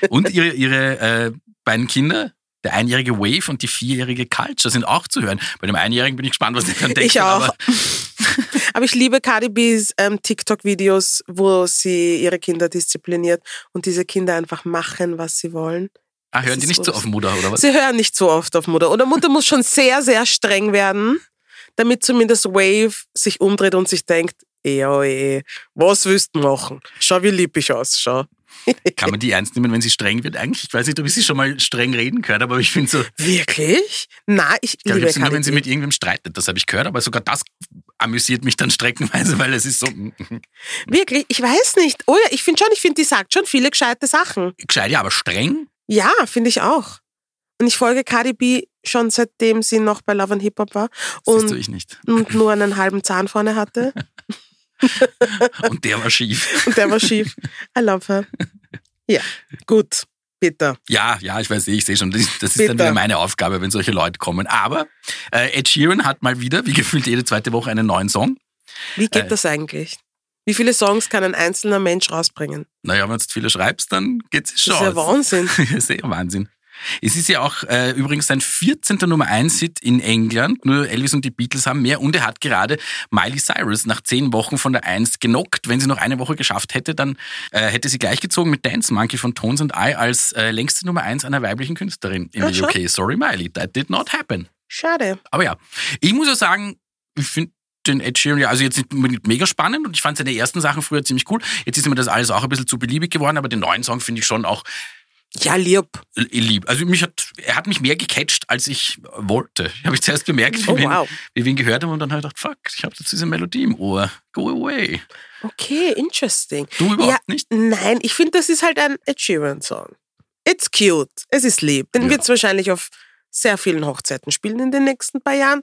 [SPEAKER 2] Und ihre, ihre äh, beiden Kinder, der einjährige Wave und die vierjährige Culture, sind auch zu hören. Bei dem Einjährigen bin ich gespannt, was der dann denkt.
[SPEAKER 1] Ich auch.
[SPEAKER 2] Aber
[SPEAKER 1] Aber ich liebe Cardi B's ähm, TikTok-Videos, wo sie ihre Kinder diszipliniert und diese Kinder einfach machen, was sie wollen.
[SPEAKER 2] ah, hören
[SPEAKER 1] Das
[SPEAKER 2] die nicht so auf Mutter, oder was?
[SPEAKER 1] Sie hören nicht so oft auf Mutter. Oder Mutter muss schon sehr, sehr streng werden, damit zumindest Wave sich umdreht und sich denkt, ja, eh, was willst du machen? Schau, wie lieb ich ausschau.
[SPEAKER 2] Kann man die ernst nehmen, wenn sie streng wird? Eigentlich, ich weiß nicht, ob ich sie schon mal streng reden gehört, aber ich finde so, ich
[SPEAKER 1] Wirklich? Na, ich
[SPEAKER 2] ich
[SPEAKER 1] liebe
[SPEAKER 2] sie nur, wenn sie mit irgendwem streitet. Das habe ich gehört, aber sogar das amüsiert mich dann streckenweise, weil es ist so mm,
[SPEAKER 1] Wirklich? Ich weiß nicht. Oh ja, ich finde schon, ich finde, die sagt schon viele gescheite Sachen.
[SPEAKER 2] gescheit, ja, aber streng.
[SPEAKER 1] Ja, finde ich auch. Und ich folge Cardi B schon seitdem sie noch bei Love and Hip Hop war
[SPEAKER 2] Siehst du
[SPEAKER 1] und,
[SPEAKER 2] ich nicht.
[SPEAKER 1] und nur einen halben Zahn vorne hatte.
[SPEAKER 2] Und der war schief.
[SPEAKER 1] Und der war schief. I love her. Ja, gut. Bitte.
[SPEAKER 2] Ja, ja, ich weiß eh, ich sehe schon. Das das ist dann
[SPEAKER 1] Bitte.
[SPEAKER 2] wieder meine Aufgabe, wenn solche Leute kommen. Aber äh, Ed Sheeran hat mal wieder, wie gefühlt jede zweite Woche, einen neuen Song.
[SPEAKER 1] Wie geht
[SPEAKER 2] Äh.
[SPEAKER 1] das eigentlich? Wie viele Songs kann ein einzelner Mensch rausbringen?
[SPEAKER 2] Naja, wenn du jetzt viele schreibst, dann geht's
[SPEAKER 1] Das
[SPEAKER 2] schon.
[SPEAKER 1] ist ja Wahnsinn.
[SPEAKER 2] Das ist ja Wahnsinn. Es ist ja auch äh, übrigens sein 14. Nummer 1 Hit in England. Nur Elvis und die Beatles haben mehr. Und er hat gerade Miley Cyrus nach zehn Wochen von der 1 genockt. Wenn sie noch eine Woche geschafft hätte, dann äh, hätte sie gleichgezogen mit Dance Monkey von Tones and I als äh, längste Nummer 1 einer weiblichen Künstlerin
[SPEAKER 1] Ach, schon?
[SPEAKER 2] UK. Sorry Miley, that did not happen.
[SPEAKER 1] Schade.
[SPEAKER 2] Aber ja, ich muss ja sagen, ich finde den Ed Sheeran ja, also jetzt nicht mega spannend und ich fand seine ersten Sachen früher ziemlich cool. Jetzt ist mir das alles auch ein bisschen zu beliebig geworden, aber den neuen Song finde ich schon auch
[SPEAKER 1] Ja, lieb.
[SPEAKER 2] lieb. Also mich hat, er hat mich mehr gecatcht, als ich wollte. Habe ich zuerst bemerkt, wie,
[SPEAKER 1] Oh,
[SPEAKER 2] wir ihn,
[SPEAKER 1] wow.
[SPEAKER 2] wie wir ihn gehört haben und dann habe ich gedacht, fuck, ich habe jetzt diese Melodie im Ohr. Go away.
[SPEAKER 1] Okay, interesting.
[SPEAKER 2] Du überhaupt
[SPEAKER 1] ja,
[SPEAKER 2] nicht?
[SPEAKER 1] Nein, ich finde, das ist halt ein Ed Sheeran-Song. It's cute. Es ist lieb. Den
[SPEAKER 2] Ja.
[SPEAKER 1] wird es wahrscheinlich auf sehr vielen Hochzeiten spielen in den nächsten paar Jahren.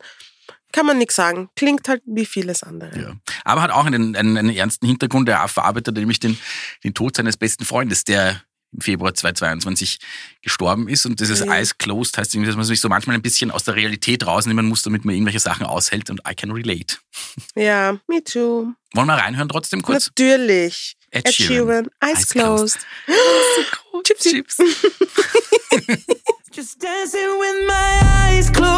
[SPEAKER 1] Kann man nichts sagen. Klingt halt wie vieles andere.
[SPEAKER 2] Ja. Aber hat auch einen, einen, einen ernsten Hintergrund. Er verarbeitet nämlich den, den Tod seines besten Freundes, der im Februar 2022 gestorben ist. Und dieses
[SPEAKER 1] Mhm.
[SPEAKER 2] Eyes Closed heißt irgendwie, dass man sich so manchmal ein bisschen aus der Realität rausnehmen muss, damit man irgendwelche Sachen aushält. Und I can relate.
[SPEAKER 1] Ja, me too.
[SPEAKER 2] Wollen wir reinhören trotzdem kurz?
[SPEAKER 1] Natürlich.
[SPEAKER 2] Ed
[SPEAKER 1] Ed
[SPEAKER 2] Sheeran.
[SPEAKER 1] Eyes,
[SPEAKER 2] Eyes
[SPEAKER 1] closed.
[SPEAKER 2] closed.
[SPEAKER 1] Gypsy.
[SPEAKER 2] Chips.
[SPEAKER 5] Just dancing with my eyes closed.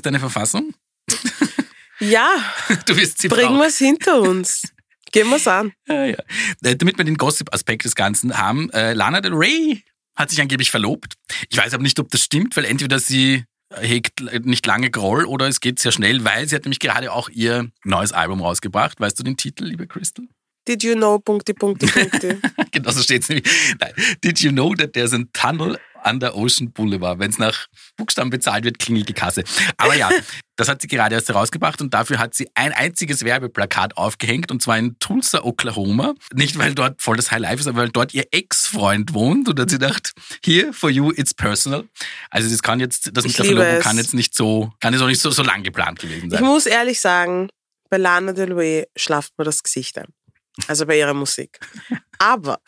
[SPEAKER 2] Ist deine Verfassung?
[SPEAKER 1] Ja,
[SPEAKER 2] Du wirst sie
[SPEAKER 1] bringen wir es hinter uns. Gehen wir es an.
[SPEAKER 2] Ja, ja. Äh, Damit wir den Gossip-Aspekt des Ganzen haben, äh, Lana Del Rey hat sich angeblich verlobt. Ich weiß aber nicht, ob das stimmt, weil entweder sie hegt nicht lange Groll oder es geht sehr schnell, weil sie hat nämlich gerade auch ihr neues Album rausgebracht. Weißt du den Titel, liebe Crystal?
[SPEAKER 1] Did you know, Punkte, Punkte, Punkte.
[SPEAKER 2] genau so steht es nämlich. Nein. Did you know that there's a tunnel under Ocean Boulevard? Wenn es nach Buchstaben bezahlt wird, klingelt die Kasse. Aber ja, das hat sie gerade erst herausgebracht und dafür hat sie ein einziges Werbeplakat aufgehängt und zwar in Tulsa, Oklahoma. Nicht, weil dort voll das High Life ist, aber weil dort ihr Ex-Freund wohnt und hat sie gedacht, here for you, it's personal. Also das kann jetzt, das mit
[SPEAKER 1] Ich
[SPEAKER 2] der Verlobung kann jetzt nicht so, kann jetzt auch nicht so, so lang geplant gewesen
[SPEAKER 1] Ich
[SPEAKER 2] sein.
[SPEAKER 1] muss ehrlich sagen, bei Lana Del Rey schlaft mir das Gesicht ein. Also bei ihrer Musik. Aber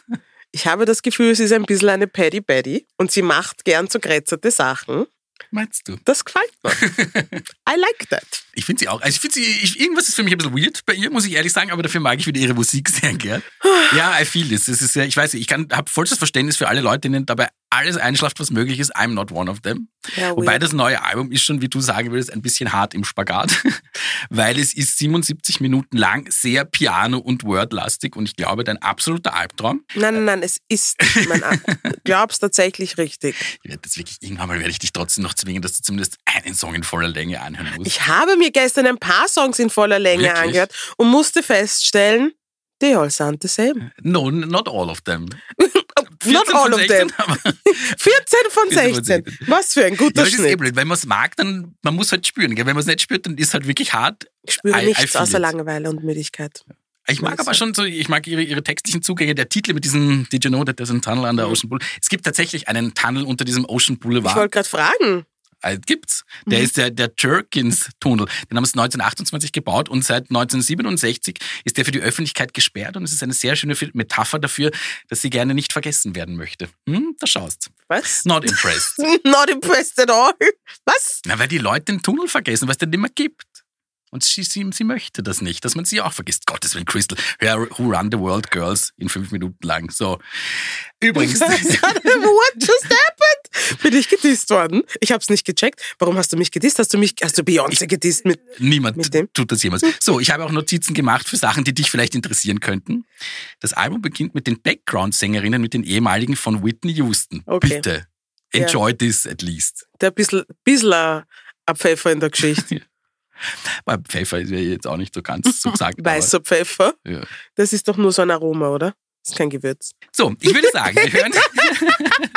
[SPEAKER 1] ich habe das Gefühl, sie ist ein bisschen eine Paddy Baddy und sie macht gern so grätzerte Sachen.
[SPEAKER 2] Meinst du?
[SPEAKER 1] Das gefällt mir. I like that.
[SPEAKER 2] Ich finde sie auch. Also ich finde sie, ich, irgendwas ist für mich ein bisschen weird bei ihr, muss ich ehrlich sagen, aber dafür mag ich wieder ihre Musik sehr gern. Ja, I feel this. Es ist ja, ich weiß nicht, ich kann, habe vollstes Verständnis für alle Leute, denen dabei alles einschlaft, was möglich ist. I'm not one of them.
[SPEAKER 1] Ja,
[SPEAKER 2] Wobei das neue Album ist schon, wie du sagen würdest, ein bisschen hart im Spagat, weil es ist 77 Minuten lang, sehr Piano- und Wordlastig und ich glaube, dein absoluter Albtraum.
[SPEAKER 1] Nein, nein, nein, es ist. Mein An- Glaub's tatsächlich richtig.
[SPEAKER 2] Ich werde das wirklich, irgendwann mal werde ich dich trotzdem noch zwingen, dass du zumindest einen Song in voller Länge anhören musst.
[SPEAKER 1] Ich habe mir gestern ein paar Songs in voller Länge
[SPEAKER 2] Wirklich?
[SPEAKER 1] angehört und musste feststellen, they all sound the same.
[SPEAKER 2] no, not all of them.
[SPEAKER 1] Not
[SPEAKER 2] 14
[SPEAKER 1] all of
[SPEAKER 2] 16,
[SPEAKER 1] them.
[SPEAKER 2] aber
[SPEAKER 1] 14 von
[SPEAKER 2] 14 von
[SPEAKER 1] 16.
[SPEAKER 2] 16.
[SPEAKER 1] Was für ein
[SPEAKER 2] Ja,
[SPEAKER 1] guter
[SPEAKER 2] das ist eh
[SPEAKER 1] Schnitt.
[SPEAKER 2] blöd. Wenn man es mag, dann man muss halt spüren. Gell? Wenn man es nicht spürt, dann ist es halt wirklich hart.
[SPEAKER 1] Ich spüre
[SPEAKER 2] I- I
[SPEAKER 1] nichts
[SPEAKER 2] feel
[SPEAKER 1] außer
[SPEAKER 2] it.
[SPEAKER 1] Langeweile und Müdigkeit.
[SPEAKER 2] Ich mag aber schon so, ich mag ihre, ihre textlichen Zugänge. Der Titel mit diesem Did you know that there's a tunnel under Ocean Boulevard? Es gibt tatsächlich einen Tunnel unter diesem Ocean
[SPEAKER 1] Ich
[SPEAKER 2] Boulevard.
[SPEAKER 1] wollte gerade fragen.
[SPEAKER 2] Äh, gibt's. Der ist der, der Jerkins-Tunnel. Den haben sie 1928 gebaut und seit 1967 ist der für die Öffentlichkeit gesperrt und es ist eine sehr schöne Metapher dafür, dass sie gerne nicht vergessen werden möchte. Hm, da schaust.
[SPEAKER 1] Was?
[SPEAKER 2] Not impressed.
[SPEAKER 1] Not impressed at all. Was?
[SPEAKER 2] Na, weil die Leute den Tunnel vergessen, weil es den nicht mehr gibt. Und sie, sie, sie möchte das nicht, dass man sie auch vergisst. Gottes Willen, Crystal, Who Run the World Girls in fünf Minuten lang. So. Übrigens,
[SPEAKER 1] What just happened? Bin ich gedisst worden? Ich hab's nicht gecheckt. Warum hast du mich gedisst? Hast du mich, hast du Beyoncé gedisst mit?
[SPEAKER 2] niemand
[SPEAKER 1] Mit dem?
[SPEAKER 2] tut das jemals. So, ich habe auch Notizen gemacht für Sachen, die dich vielleicht interessieren könnten. Das Album beginnt mit den Background-Sängerinnen, mit den ehemaligen von Whitney Houston.
[SPEAKER 1] Okay.
[SPEAKER 2] Bitte. Enjoy this at least.
[SPEAKER 1] Der bisschen, bisschen ein Pfeffer in der Geschichte.
[SPEAKER 2] Bei Pfeffer ist ja jetzt auch nicht so ganz so gesagt.
[SPEAKER 1] Weißer Pfeffer.
[SPEAKER 2] Ja.
[SPEAKER 1] Das ist doch nur so ein Aroma, oder? Das ist kein Gewürz.
[SPEAKER 2] So, ich würde sagen, wir hören,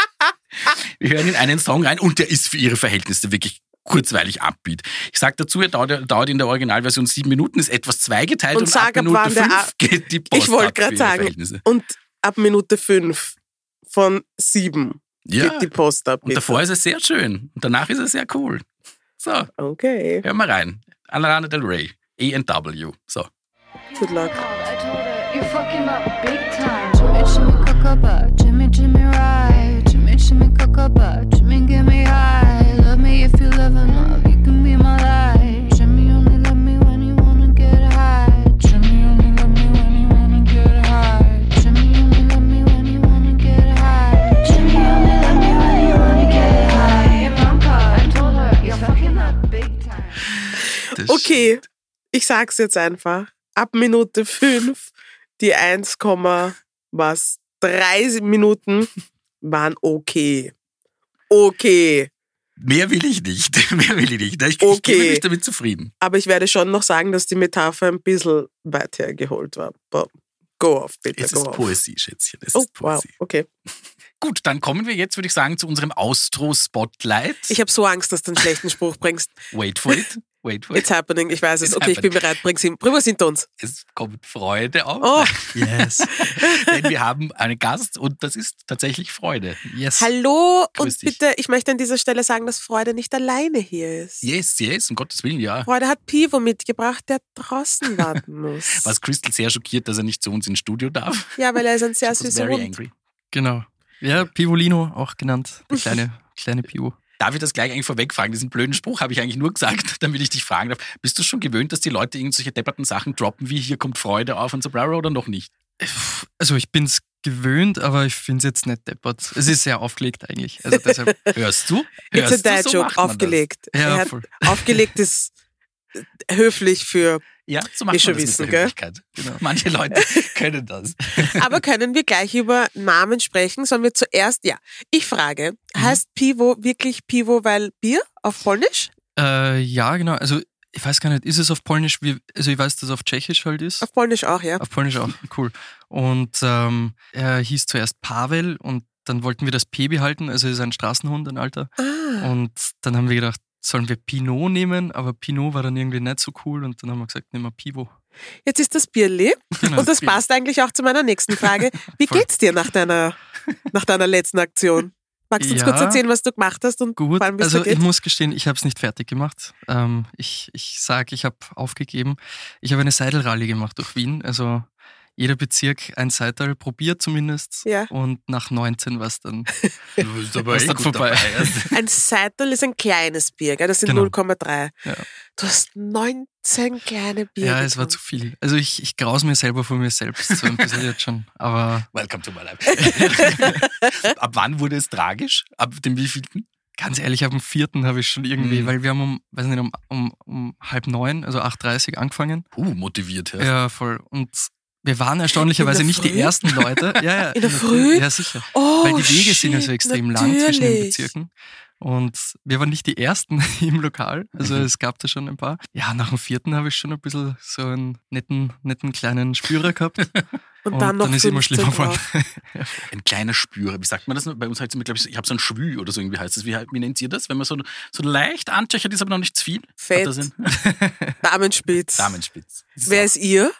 [SPEAKER 2] wir hören in einen Song rein und der ist für ihre Verhältnisse wirklich kurzweilig Upbeat. Ich sag dazu, er dauert, dauert in der Originalversion sieben Minuten, ist etwas zweigeteilt und,
[SPEAKER 1] Und
[SPEAKER 2] ab Minute fünf geht die Post
[SPEAKER 1] Ich wollte gerade sagen. Und ab Minute fünf von sieben
[SPEAKER 2] Ja,
[SPEAKER 1] geht die Post ab.
[SPEAKER 2] und davor ist es sehr schön und danach ist es sehr cool. So,
[SPEAKER 1] Okay,
[SPEAKER 2] hör mal rein. Alana er Del Rey, E&W. So.
[SPEAKER 1] good luck.
[SPEAKER 6] Oh, I told her, you're fucking up big time. Jimmy, Jimmy, cocoa, Jimmy, Jimmy, right. Jimmy, Jimmy, cocoa, Jimmy, get me high. Love me if you love enough, you can be my light.
[SPEAKER 2] Das
[SPEAKER 1] Okay, ich sag's jetzt einfach. Ab Minute fünf die 1, was drei Minuten waren okay. Okay.
[SPEAKER 2] Mehr will ich nicht. Mehr will ich nicht. Ich, ich
[SPEAKER 1] Okay.
[SPEAKER 2] gebe mich damit zufrieden.
[SPEAKER 1] Aber ich werde schon noch sagen, dass die Metapher ein bisschen weit hergeholt war. But go off, bitte,
[SPEAKER 2] Es ist. Poesie, Schätzchen. Es
[SPEAKER 1] Oh,
[SPEAKER 2] ist
[SPEAKER 1] wow,
[SPEAKER 2] Poesie.
[SPEAKER 1] okay.
[SPEAKER 2] Gut, dann kommen wir jetzt, würde ich sagen, zu unserem Austro-Spotlight.
[SPEAKER 1] Ich habe so Angst, dass du einen schlechten Spruch bringst.
[SPEAKER 2] Wait for it. Wait for it.
[SPEAKER 1] It's happening, ich weiß es.
[SPEAKER 2] It's
[SPEAKER 1] Okay, ich bin
[SPEAKER 2] happening.
[SPEAKER 1] bereit, bring's hin. Bring was hinter uns.
[SPEAKER 2] Es kommt Freude auf.
[SPEAKER 1] Oh,
[SPEAKER 4] Yes.
[SPEAKER 2] Denn wir haben einen Gast und das ist tatsächlich Freude.
[SPEAKER 4] Yes.
[SPEAKER 1] hallo
[SPEAKER 2] Grüß
[SPEAKER 1] und
[SPEAKER 2] dich.
[SPEAKER 1] bitte, ich möchte an dieser Stelle sagen, dass Freude nicht alleine hier ist.
[SPEAKER 2] Yes, yes, um Gottes Willen, ja.
[SPEAKER 1] Freude hat Pivo mitgebracht, der draußen warten muss.
[SPEAKER 2] Was Crystal sehr schockiert, dass er nicht zu uns ins Studio darf.
[SPEAKER 1] Ja, weil er ist ein sehr süßer
[SPEAKER 2] very
[SPEAKER 1] Hund.
[SPEAKER 2] angry.
[SPEAKER 4] Genau. Ja, Pivolino auch genannt. Der kleine, kleine Pivo.
[SPEAKER 2] Darf ich das gleich eigentlich vorweg fragen? Diesen blöden Spruch habe ich eigentlich nur gesagt, damit ich dich fragen darf. Bist du schon gewöhnt, dass die Leute irgendwelche depperten Sachen droppen, wie hier kommt Freude auf und so bla oder noch nicht?
[SPEAKER 4] Also ich bin's gewöhnt, aber ich finde es jetzt nicht deppert. Es ist sehr aufgelegt eigentlich. Also deshalb,
[SPEAKER 2] Hörst du?
[SPEAKER 1] It's a
[SPEAKER 2] Hörst
[SPEAKER 1] dad
[SPEAKER 2] du? So
[SPEAKER 1] joke, aufgelegt.
[SPEAKER 4] Ja,
[SPEAKER 1] er hat aufgelegt ist höflich für.
[SPEAKER 2] Ja, so macht man
[SPEAKER 1] wissen, gell?
[SPEAKER 2] Genau. Manche Leute können das.
[SPEAKER 1] Aber können wir gleich über Namen sprechen? Sollen wir zuerst, ja. Ich frage,
[SPEAKER 2] Mhm.
[SPEAKER 1] heißt Pivo wirklich Pivo, weil Bier auf Polnisch?
[SPEAKER 4] äh, ja, genau. Also ich weiß gar nicht, ist es auf Polnisch? Wie, also ich weiß, dass es auf Tschechisch halt ist.
[SPEAKER 1] Auf Polnisch auch, ja.
[SPEAKER 4] Auf Polnisch auch, cool. Und ähm, er hieß zuerst Pavel und dann wollten wir das P behalten, also ist ein Straßenhund, ein alter.
[SPEAKER 1] Ah,
[SPEAKER 4] Und dann haben wir gedacht, sollen wir Pinot nehmen, aber Pinot war dann irgendwie nicht so cool und dann haben wir gesagt, nehmen wir Pivo.
[SPEAKER 1] jetzt ist das Bierli.
[SPEAKER 4] Genau,
[SPEAKER 1] Und das
[SPEAKER 4] Bierli.
[SPEAKER 1] passt eigentlich auch zu meiner nächsten Frage. Wie geht's dir nach deiner, nach deiner letzten Aktion? Magst du uns
[SPEAKER 4] Ja.
[SPEAKER 1] kurz erzählen, was du gemacht hast und
[SPEAKER 4] Gut,
[SPEAKER 1] allem,
[SPEAKER 4] also ich muss gestehen, ich habe es nicht fertig gemacht. Ähm, ich ich sage, ich habe aufgegeben. Ich habe eine Seidelrallye gemacht durch Wien. Also jeder Bezirk ein Seidel probiert zumindest.
[SPEAKER 1] Ja.
[SPEAKER 4] Und nach 19 war es dann.
[SPEAKER 2] Eh
[SPEAKER 4] dann
[SPEAKER 2] gut
[SPEAKER 4] vorbei?
[SPEAKER 2] dabei.
[SPEAKER 1] Ein Seitel ist ein kleines Bier, gell? das sind
[SPEAKER 4] Genau.
[SPEAKER 1] 0,3.
[SPEAKER 4] Ja.
[SPEAKER 1] Du hast 19 kleine Bier.
[SPEAKER 4] ja, es war
[SPEAKER 1] getrunken.
[SPEAKER 4] zu viel. Also ich, ich graus mir selber von mir selbst so ein bisschen jetzt schon. Aber
[SPEAKER 2] Welcome to my life. Ab wann wurde es tragisch? Ab dem wievielten?
[SPEAKER 4] ganz ehrlich, ab dem vierten habe ich schon irgendwie,
[SPEAKER 2] Mhm.
[SPEAKER 4] weil wir haben um, weiß nicht, um, um, um halb neun, also 8.30 Uhr angefangen.
[SPEAKER 2] Uh, motiviert. Ja.
[SPEAKER 4] Ja, voll. Und wir waren erstaunlicherweise nicht die
[SPEAKER 1] Früh?
[SPEAKER 4] ersten Leute. Ja, ja,
[SPEAKER 1] In der Früh?
[SPEAKER 4] Ja, sicher.
[SPEAKER 1] Oh,
[SPEAKER 4] Weil die Wege sind ja so
[SPEAKER 1] shit,
[SPEAKER 4] extrem lang zwischen den
[SPEAKER 1] natürlich.
[SPEAKER 4] Bezirken. Und wir waren nicht die Ersten im Lokal. Also
[SPEAKER 2] Mhm.
[SPEAKER 4] es gab da schon ein paar. Ja, nach dem vierten habe ich schon ein bisschen so einen netten, netten kleinen Spürer gehabt.
[SPEAKER 1] Und, dann noch
[SPEAKER 4] ist immer
[SPEAKER 1] 15
[SPEAKER 4] schlimmer geworden.
[SPEAKER 2] Ein kleiner Spürer. Wie sagt man das? Bei uns heißt es, glaube ich, ich habe so ein Schwü oder so irgendwie heißt das. Wie, wie nennt ihr das? Wenn man so, so leicht antöchert ist, aber noch nicht zu viel?
[SPEAKER 1] Fett. Damenspitz.
[SPEAKER 2] Damenspitz.
[SPEAKER 1] Wer ist ihr?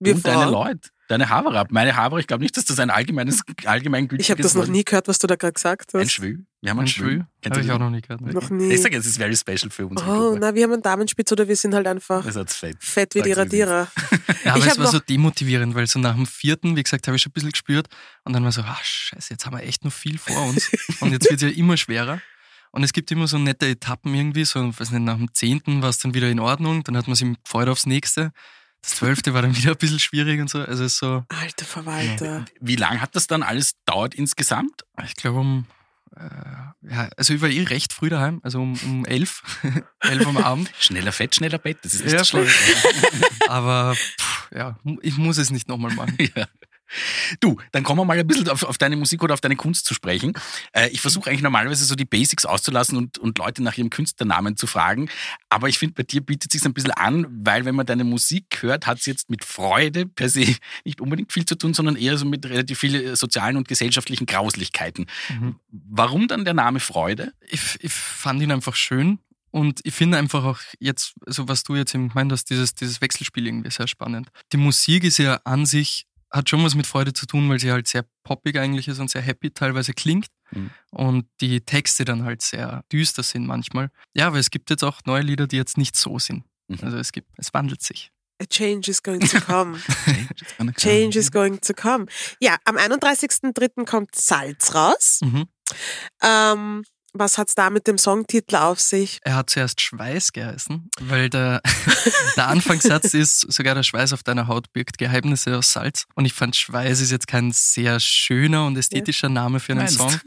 [SPEAKER 1] Wir
[SPEAKER 2] und deine. Leute. Deine Haare ab. Meine Haare, ich glaube nicht, dass das ein allgemeines, allgemeingültiges
[SPEAKER 1] Ich habe das noch nie gehört, was du da gerade gesagt hast.
[SPEAKER 2] Ein Schwü. Wir haben
[SPEAKER 4] Ein
[SPEAKER 2] einen
[SPEAKER 4] Schwül?
[SPEAKER 2] Schwü. Kennst
[SPEAKER 4] Habe
[SPEAKER 2] du
[SPEAKER 4] ich auch noch nie gehört.
[SPEAKER 1] Noch nie.
[SPEAKER 2] Ich sage, es ist very special für unsere
[SPEAKER 1] Oh, na, wir haben einen Damenspitz oder wir sind halt einfach
[SPEAKER 2] fett.
[SPEAKER 1] fett wie die. Radierer.
[SPEAKER 4] Ja, aber
[SPEAKER 1] Ich
[SPEAKER 4] es war so demotivierend, weil so nach dem vierten, wie gesagt, habe ich schon ein bisschen gespürt und dann war so, ah, scheiße, jetzt haben wir echt noch viel vor uns und jetzt wird es ja immer schwerer. Und es gibt immer so nette Etappen irgendwie, so, weiß nicht, nach dem zehnten war es dann wieder in Ordnung, dann hat man sich gefreut aufs nächste. Das zwölfte war dann wieder ein bisschen schwierig und so. Also es ist so,
[SPEAKER 1] Alter Verwalter.
[SPEAKER 2] Wie lang hat das dann alles dauert insgesamt?
[SPEAKER 4] ich glaube um, äh, ja, also ich war eh recht früh daheim, also um, um elf, elf am Abend.
[SPEAKER 2] Schneller Fett, schneller Bett. Das ist nicht
[SPEAKER 4] Ja,
[SPEAKER 2] schlecht.
[SPEAKER 4] Aber pff, ja, ich muss es nicht nochmal machen.
[SPEAKER 2] Ja. Du, dann kommen wir mal ein bisschen auf, auf deine Musik oder auf deine Kunst zu sprechen. Äh, ich versuche eigentlich normalerweise so die Basics auszulassen und, und Leute nach ihrem Künstlernamen zu fragen. Aber ich finde, bei dir bietet sich ein bisschen an, weil wenn man deine Musik hört, hat es jetzt mit Freude per se nicht unbedingt viel zu tun, sondern eher so mit relativ vielen sozialen und gesellschaftlichen Grauslichkeiten.
[SPEAKER 4] Mhm.
[SPEAKER 2] Warum dann der Name Freude?
[SPEAKER 4] ich, ich fand ihn einfach schön Und ich finde einfach auch jetzt, also was du jetzt eben gemeint hast, dieses, dieses Wechselspiel irgendwie sehr spannend. Die Musik ist ja an sich, hat schon was mit Freude zu tun, weil sie halt sehr poppig eigentlich ist und sehr happy teilweise klingt.
[SPEAKER 2] Mhm.
[SPEAKER 4] Und die Texte dann halt sehr düster sind manchmal. Ja, aber es gibt jetzt auch neue Lieder, die jetzt nicht so sind.
[SPEAKER 2] Mhm.
[SPEAKER 4] Also es gibt, es wandelt sich.
[SPEAKER 1] A change is going to come. Change is going to come. Ja, am 31.03. kommt Salz raus.
[SPEAKER 4] Mhm.
[SPEAKER 1] Ähm, was hat's da mit dem Songtitel auf sich?
[SPEAKER 4] Er hat zuerst Schweiß geheißen, weil der, der Anfangssatz ist, sogar der Schweiß auf deiner Haut birgt Geheimnisse aus Salz. Und ich fand, Schweiß ist jetzt kein sehr schöner und ästhetischer Name für einen
[SPEAKER 2] Meinst?
[SPEAKER 4] Song.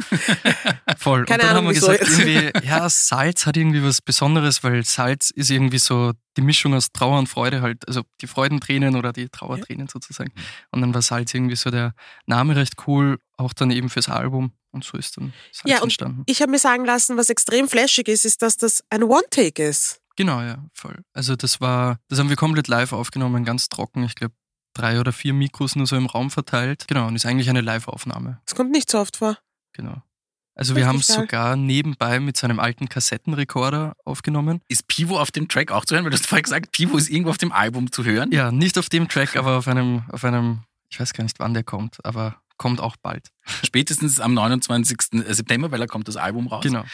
[SPEAKER 4] Voll.
[SPEAKER 1] Keine
[SPEAKER 4] und dann
[SPEAKER 1] Ahnung,
[SPEAKER 4] haben wir gesagt, irgendwie, ja, Salz hat irgendwie was Besonderes, weil Salz ist irgendwie so die Mischung aus Trauer und Freude halt, also die Freudentränen oder die Trauertränen sozusagen. Und dann war Salz irgendwie so der Name recht cool, auch dann eben fürs Album. Und so ist dann Salz
[SPEAKER 1] Ja, und
[SPEAKER 4] entstanden.
[SPEAKER 1] Ich habe mir sagen lassen, was extrem flashig ist, ist, dass das ein One-Take ist.
[SPEAKER 4] Genau, ja, voll. Also das war, das haben wir komplett live aufgenommen, ganz trocken. Ich glaube, drei oder vier Mikros nur so im Raum verteilt. Genau, und ist eigentlich eine Live-Aufnahme.
[SPEAKER 1] Das kommt nicht so oft vor.
[SPEAKER 4] Genau. Also wir haben es sogar nebenbei mit so einem alten Kassettenrekorder aufgenommen.
[SPEAKER 2] Ist Pivo auf dem Track auch zu hören? Weil du hast vorher gesagt, Pivo ist irgendwo auf dem Album zu hören.
[SPEAKER 4] Ja, nicht auf dem Track, aber auf einem, auf einem, ich weiß gar nicht, wann der kommt, aber kommt auch bald.
[SPEAKER 2] Spätestens am 29. September, weil da kommt das Album raus.
[SPEAKER 4] Genau.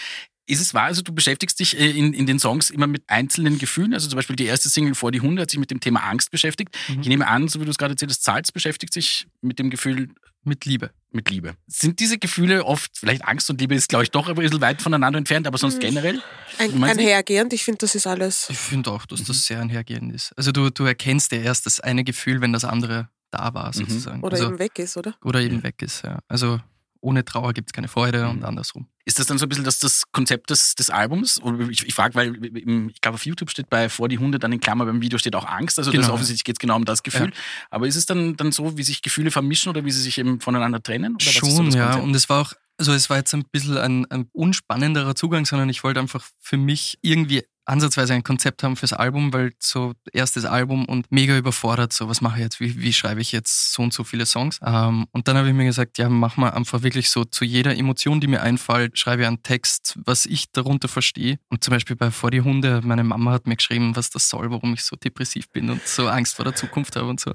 [SPEAKER 2] Ist es wahr, also du beschäftigst dich äh, in, in den Songs immer mit einzelnen Gefühlen? Also zum Beispiel die erste Single vor die Hunde hat sich mit dem Thema Angst beschäftigt.
[SPEAKER 4] Mhm.
[SPEAKER 2] Ich nehme an, so wie du es gerade erzählt hast, Salz beschäftigt sich mit dem Gefühl
[SPEAKER 4] Mit Liebe.
[SPEAKER 2] mit Liebe. Sind diese Gefühle oft, vielleicht Angst und Liebe ist, glaube ich, doch ein bisschen weit voneinander entfernt, aber sonst generell?
[SPEAKER 1] Ein, einhergehend, ich finde, das ist alles.
[SPEAKER 4] Ich finde auch, dass
[SPEAKER 2] Mhm.
[SPEAKER 4] das sehr einhergehend ist. Also du, du erkennst ja erst das eine Gefühl, wenn das andere da war, sozusagen.
[SPEAKER 1] Oder
[SPEAKER 4] also,
[SPEAKER 1] eben weg ist, oder?
[SPEAKER 4] oder eben weg ist, ja. Also ohne Trauer gibt es keine Freude
[SPEAKER 2] Mhm.
[SPEAKER 4] und andersrum.
[SPEAKER 2] Ist das dann so ein bisschen das, das Konzept des, des Albums? Ich, ich frage, weil im, ich glaube, auf YouTube steht bei Vor die Hunde dann in Klammer beim Video steht auch Angst. Also das
[SPEAKER 4] Genau, ja.
[SPEAKER 2] offensichtlich geht es genau um das Gefühl. Aber ist es dann, dann so, wie sich Gefühle vermischen oder wie sie sich eben voneinander trennen? Oder was ist so
[SPEAKER 4] Schon,
[SPEAKER 2] das
[SPEAKER 4] ja. Und es war auch, also es war jetzt ein bisschen ein, ein unspannenderer Zugang, sondern ich wollte einfach für mich irgendwie ansatzweise ein Konzept haben fürs Album, weil so erstes Album und mega überfordert, so was mache ich jetzt, wie, wie schreibe ich jetzt so und so viele Songs. Ähm, und dann habe ich mir gesagt, ja, mach mal einfach wirklich so zu jeder Emotion, die mir einfällt, schreibe ich einen Text, was ich darunter verstehe. Und zum Beispiel bei Vor die Hunde, meine Mama hat mir geschrieben, was das soll, warum ich so depressiv bin und so Angst vor der Zukunft habe und so.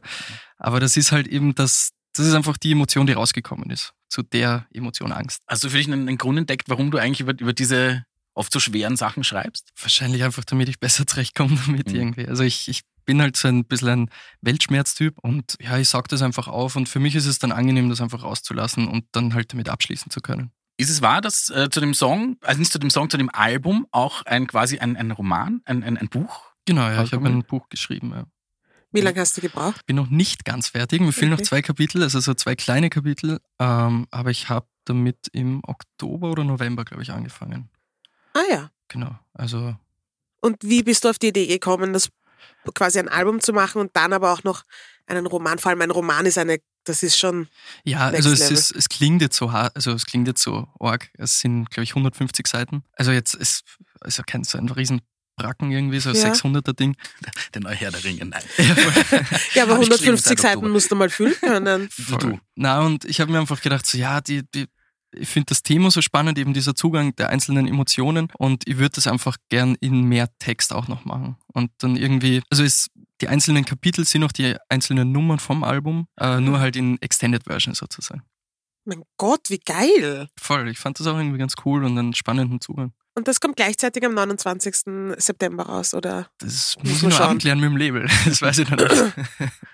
[SPEAKER 4] Aber das ist halt eben das, das ist einfach die Emotion, die rausgekommen ist. Zu der Emotion Angst.
[SPEAKER 2] Du für dich einen, einen Grund entdeckt, warum du eigentlich über, über diese oft so schweren Sachen schreibst?
[SPEAKER 4] Wahrscheinlich einfach, damit ich besser zurechtkomme damit
[SPEAKER 2] Mhm.
[SPEAKER 4] irgendwie. Also ich, ich bin halt so ein bisschen ein Weltschmerztyp und ja, ich saug das einfach auf und für mich ist es dann angenehm, das einfach rauszulassen und dann halt damit abschließen zu können.
[SPEAKER 2] Ist es wahr, dass äh, zu dem Song, also nicht zu dem Song, zu dem Album auch ein quasi ein, ein Roman, ein, ein, ein Buch?
[SPEAKER 4] Genau, ja, ich habe ein Buch geschrieben. Ja.
[SPEAKER 1] Wie lange hast du gebraucht?
[SPEAKER 4] Bin noch nicht ganz fertig, mir fehlen
[SPEAKER 1] Okay.
[SPEAKER 4] noch zwei Kapitel, also so zwei kleine Kapitel, ähm, aber ich habe damit im Oktober oder November, glaube ich, angefangen.
[SPEAKER 1] Ah ja.
[SPEAKER 4] Genau, also
[SPEAKER 1] Und wie bist du auf die Idee gekommen, das quasi ein Album zu machen und dann aber auch noch einen Roman? Vor allem ein Roman ist eine, das ist schon.
[SPEAKER 4] Ja,
[SPEAKER 1] Next
[SPEAKER 4] also es,
[SPEAKER 1] Level.
[SPEAKER 4] ist, es klingt jetzt so hart, also es klingt jetzt so arg. Es sind, glaube ich, 150 Seiten. Also jetzt ist also kein so ein Riesenbracken irgendwie, so ein
[SPEAKER 1] Ja.
[SPEAKER 4] 600er Ding.
[SPEAKER 2] Der neue Herr der Ringe, nein.
[SPEAKER 1] Ja, aber
[SPEAKER 2] Hab ich geschrieben
[SPEAKER 1] 150
[SPEAKER 2] seit
[SPEAKER 1] Seiten musst du mal fühlen können.
[SPEAKER 2] Wie du.
[SPEAKER 4] Na, und ich habe mir einfach gedacht, so ja, die, die, ich finde das Thema so spannend, eben dieser Zugang der einzelnen Emotionen und ich würde das einfach gern in mehr Text auch noch machen. Und dann irgendwie, also es, die einzelnen Kapitel sind auch die einzelnen Nummern vom Album, äh, nur halt in Extended Version sozusagen.
[SPEAKER 1] Mein Gott, wie geil.
[SPEAKER 4] Voll, ich fand das auch irgendwie ganz cool und einen spannenden Zugang.
[SPEAKER 1] Und das kommt gleichzeitig am 29. September raus, oder?
[SPEAKER 4] Das
[SPEAKER 1] Muss
[SPEAKER 4] muss ich nur
[SPEAKER 1] schauen.
[SPEAKER 4] abklären mit dem Label. Das weiß ich noch nicht.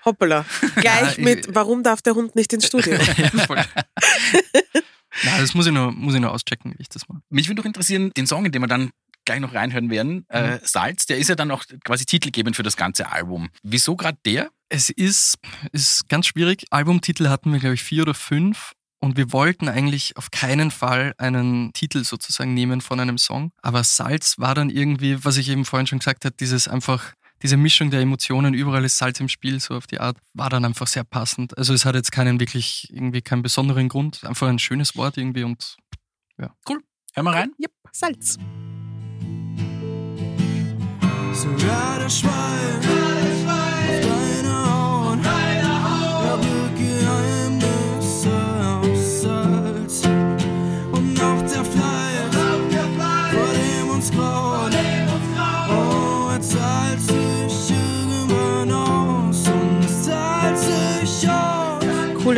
[SPEAKER 1] Hoppala. Gleich mit, warum darf der Hund nicht ins Studio?
[SPEAKER 4] ja, voll. Na, das muss ich noch, muss ich noch auschecken, wie ich das mache.
[SPEAKER 2] Mich würde doch interessieren, den Song, in den wir dann gleich noch reinhören werden, äh, Salz, der ist ja dann auch quasi titelgebend für das ganze Album. Wieso gerade der?
[SPEAKER 4] Es ist, ist ganz schwierig. Albumtitel hatten wir, glaube ich, vier oder fünf. Und wir wollten eigentlich auf keinen Fall einen Titel sozusagen nehmen von einem Song. Aber Salz war dann irgendwie, was ich eben vorhin schon gesagt habe, dieses einfach, diese Mischung der Emotionen, überall ist Salz im Spiel, so auf die Art, war dann einfach sehr passend. Also es hat jetzt keinen wirklich, irgendwie keinen besonderen Grund. Einfach ein schönes Wort irgendwie und
[SPEAKER 2] Hör mal rein.
[SPEAKER 1] Yep, Salz.
[SPEAKER 5] Sogar der Schwein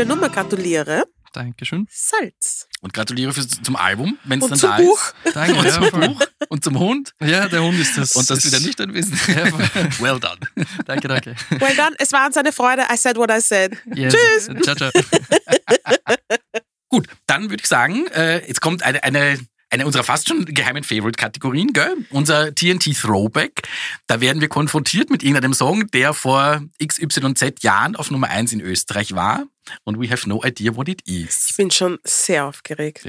[SPEAKER 1] Coole Nummer, gratuliere.
[SPEAKER 4] Dankeschön.
[SPEAKER 1] Salz.
[SPEAKER 2] Und gratuliere fürs, zum Album, wenn es dann
[SPEAKER 1] zum
[SPEAKER 2] da
[SPEAKER 1] Buch.
[SPEAKER 2] ist.
[SPEAKER 4] Danke,
[SPEAKER 2] Und
[SPEAKER 4] ja,
[SPEAKER 2] zum
[SPEAKER 4] voll.
[SPEAKER 2] Buch. Und zum Hund.
[SPEAKER 4] Ja, der Hund ist das.
[SPEAKER 2] Und das wieder nicht.
[SPEAKER 4] Ja, voll.
[SPEAKER 2] well done.
[SPEAKER 4] danke, danke.
[SPEAKER 1] Well done, es war uns eine Freude. I said what I said.
[SPEAKER 4] Yes.
[SPEAKER 1] Tschüss.
[SPEAKER 4] Ciao, ciao.
[SPEAKER 2] Gut, dann würde ich sagen, äh, jetzt kommt eine, eine, eine unserer fast schon geheimen Favorite-Kategorien, gell? Unser TNT Throwback. Da werden wir konfrontiert mit irgendeinem Song, der vor XYZ Jahren auf Nummer 1 in Österreich war. Und we have no idea what it
[SPEAKER 1] Ich
[SPEAKER 2] is.
[SPEAKER 1] bin schon sehr aufgeregt.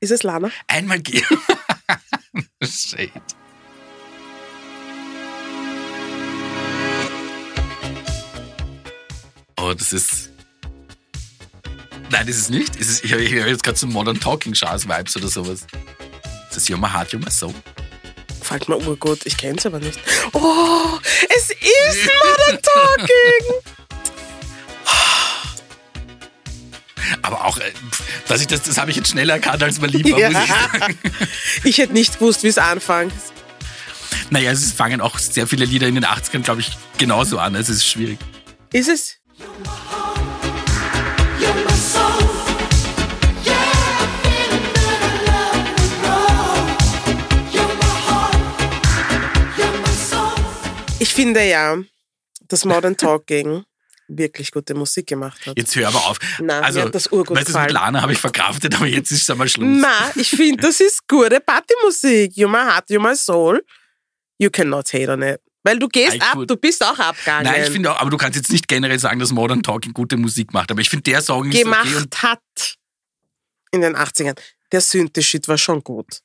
[SPEAKER 1] Ist es Lana?
[SPEAKER 2] Einmal gehen. Shade. Oh, das ist. Nein, das ist nicht. Es ist, ich höre jetzt gerade so Modern Talking Shahs Vibes oder sowas. Das ist You're My Heart, You're My Soul.
[SPEAKER 1] Fällt mir urgut, ich kenn's aber nicht. Oh, es ist Modern Talking!
[SPEAKER 2] Aber auch, äh, dass ich das, das habe ich jetzt schneller erkannt, als man lieb war,
[SPEAKER 1] Ja.
[SPEAKER 2] muss ich sagen.
[SPEAKER 1] Ich hätte nicht gewusst, wie es anfängt.
[SPEAKER 2] Naja, es fangen auch sehr viele Lieder in den 80ern, glaube ich, genauso an. Es ist schwierig.
[SPEAKER 1] Ist es? Ich finde ja, dass Modern Talking wirklich gute Musik gemacht hat.
[SPEAKER 2] Jetzt hör aber auf.
[SPEAKER 1] Nein,
[SPEAKER 2] also,
[SPEAKER 1] mir hat das urgut
[SPEAKER 2] weißt du, mit
[SPEAKER 1] gefallen.
[SPEAKER 2] Lana habe ich verkraftet, aber jetzt ist es einmal Schluss.
[SPEAKER 1] Na, ich finde, das ist gute Partymusik. You my heart, you my soul. You cannot hate on it. Weil du gehst
[SPEAKER 2] I
[SPEAKER 1] ab, du bist auch abgegangen.
[SPEAKER 2] Nein, ich finde auch, aber du kannst jetzt nicht generell sagen, dass Modern Talking gute Musik macht. Aber ich finde, der Song ist
[SPEAKER 1] gemacht
[SPEAKER 2] okay.
[SPEAKER 1] Hat in den 80ern. Der Synthi-Shit war schon gut.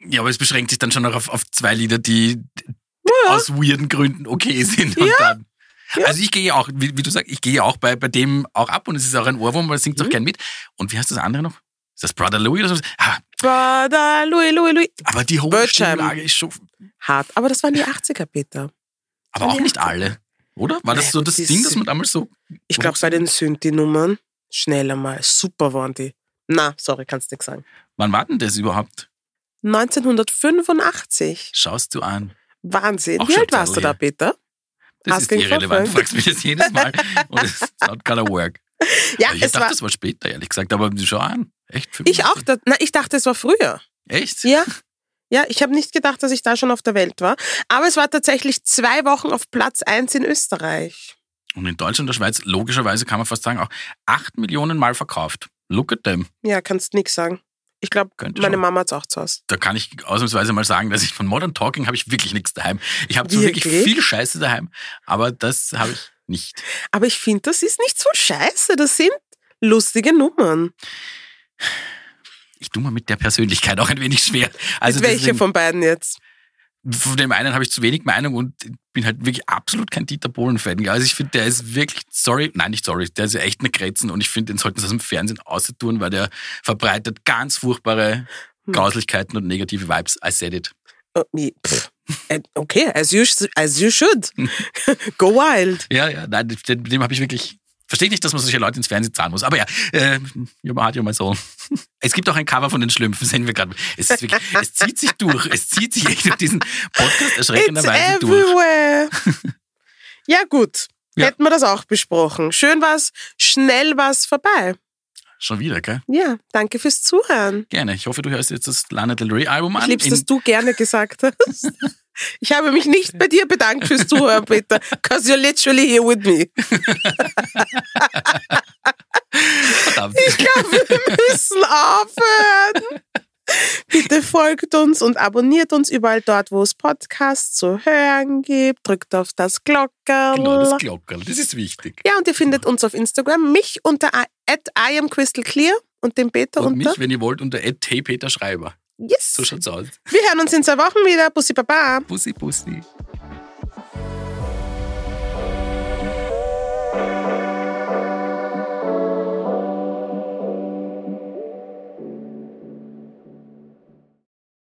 [SPEAKER 2] ja, aber es beschränkt sich dann schon noch auf, auf zwei Lieder, die
[SPEAKER 1] Ja.
[SPEAKER 2] aus weirden Gründen okay sind. Und dann, Also ich gehe auch, wie, wie du sagst, ich gehe auch bei, bei dem auch ab und es ist auch ein Ohrwurm, weil
[SPEAKER 1] Mhm.
[SPEAKER 2] singt auch gern mit. Und wie heißt das andere noch? Ist das Brother Louis oder so? Ah,
[SPEAKER 1] Brother Louis, Louis, Louis.
[SPEAKER 2] aber die hohe. Stimmlage ist schon,
[SPEAKER 1] Hart. Aber das waren die 80er, Peter.
[SPEAKER 2] aber auch nicht alle. Oder? War das so das
[SPEAKER 1] die
[SPEAKER 2] Ding, dass
[SPEAKER 1] sind-
[SPEAKER 2] man damals so
[SPEAKER 1] Ich glaube, bei den Synthi-Nummern schneller mal. Super waren die. Na, sorry, kannst nicht sagen.
[SPEAKER 2] Wann war denn das überhaupt?
[SPEAKER 1] 1985.
[SPEAKER 2] Schaust du an.
[SPEAKER 1] Wahnsinn.
[SPEAKER 2] Auch
[SPEAKER 1] Wie alt warst du da, Peter?
[SPEAKER 2] Das ist
[SPEAKER 1] Asking for
[SPEAKER 2] irrelevant. Fragst mich das jedes Mal und es not gonna work.
[SPEAKER 1] Ja,
[SPEAKER 2] ich dachte,
[SPEAKER 1] war.
[SPEAKER 2] das war später, ehrlich gesagt, aber schau an. Echt?
[SPEAKER 1] Ich auch. Da, na, ich dachte, es war früher.
[SPEAKER 2] Echt?
[SPEAKER 1] Ja. Ja, ich habe nicht gedacht, dass ich da schon auf der Welt war. Aber es war tatsächlich zwei Wochen auf Platz 1 in Österreich.
[SPEAKER 2] Und in Deutschland und der Schweiz, logischerweise kann man fast sagen, auch 8 Millionen Mal verkauft. Look at them.
[SPEAKER 1] Ja, kannst nix sagen. Ich glaube,
[SPEAKER 2] Könnte
[SPEAKER 1] meine
[SPEAKER 2] schon.
[SPEAKER 1] Mama hat's auch zu Hause.
[SPEAKER 2] Da kann ich ausnahmsweise mal sagen, dass ich von Modern Talking habe ich wirklich nichts daheim. Ich habe zwar wirklich
[SPEAKER 1] Wirklich?
[SPEAKER 2] viel Scheiße daheim, aber das habe ich nicht.
[SPEAKER 1] Aber ich finde, das ist nicht so scheiße. Das sind lustige Nummern.
[SPEAKER 2] Ich tue mir mit der Persönlichkeit auch ein wenig schwer. Also
[SPEAKER 1] Mit
[SPEAKER 2] deswegen-
[SPEAKER 1] von beiden jetzt?
[SPEAKER 2] Von dem einen habe ich zu wenig Meinung und bin halt wirklich absolut kein Dieter Bohlen-Fan. Also ich finde, der ist wirklich, sorry, nein, nicht sorry, der ist ja echt eine Kretzen und ich finde, den sollten sie aus dem Fernsehen außertun, weil der verbreitet ganz furchtbare
[SPEAKER 1] Hm.
[SPEAKER 2] Grauslichkeiten und negative Vibes. I said it.
[SPEAKER 1] Oh. Äh, Okay, as you, as you should. Go wild.
[SPEAKER 2] Ja, ja, nein, dem, dem habe ich wirklich, verstehe nicht, dass man solche Leute ins Fernsehen zahlen muss. Aber ja, äh, you're my heart, you're my soul. Es gibt auch ein Cover von den Schlümpfen, sehen wir gerade. Es, es zieht sich durch. Es zieht sich echt durch diesen Podcast erschreckenderweise durch.
[SPEAKER 1] ja, gut.
[SPEAKER 2] Ja.
[SPEAKER 1] Hätten wir das auch besprochen. Schön war's, schnell war's vorbei.
[SPEAKER 2] Schon wieder, gell?
[SPEAKER 1] Ja, danke fürs Zuhören.
[SPEAKER 2] Gerne. Ich hoffe, du hörst jetzt das Lana Del Rey Album an.
[SPEAKER 1] Ich lieb's, dass du gerne gesagt hast. Ich habe mich nicht bei dir bedankt fürs Zuhören, Peter, because you're literally here with me.
[SPEAKER 2] Verdammt.
[SPEAKER 1] Ich glaube, wir müssen aufhören. Bitte folgt uns und abonniert uns überall dort, wo es Podcasts zu hören gibt. Drückt auf das Glockerl.
[SPEAKER 2] Genau, das Glockerl, das ist wichtig.
[SPEAKER 1] ja, und ihr findet uns auf Instagram, mich unter at I am Crystal Clear und den Peter
[SPEAKER 2] Und
[SPEAKER 1] unter
[SPEAKER 2] mich, wenn ihr wollt, unter Peter Schreiber.
[SPEAKER 1] Yes.
[SPEAKER 2] So schaut's aus.
[SPEAKER 1] Wir hören uns in zwei Wochen wieder. Bussi Baba.
[SPEAKER 2] Pussy, Pussy.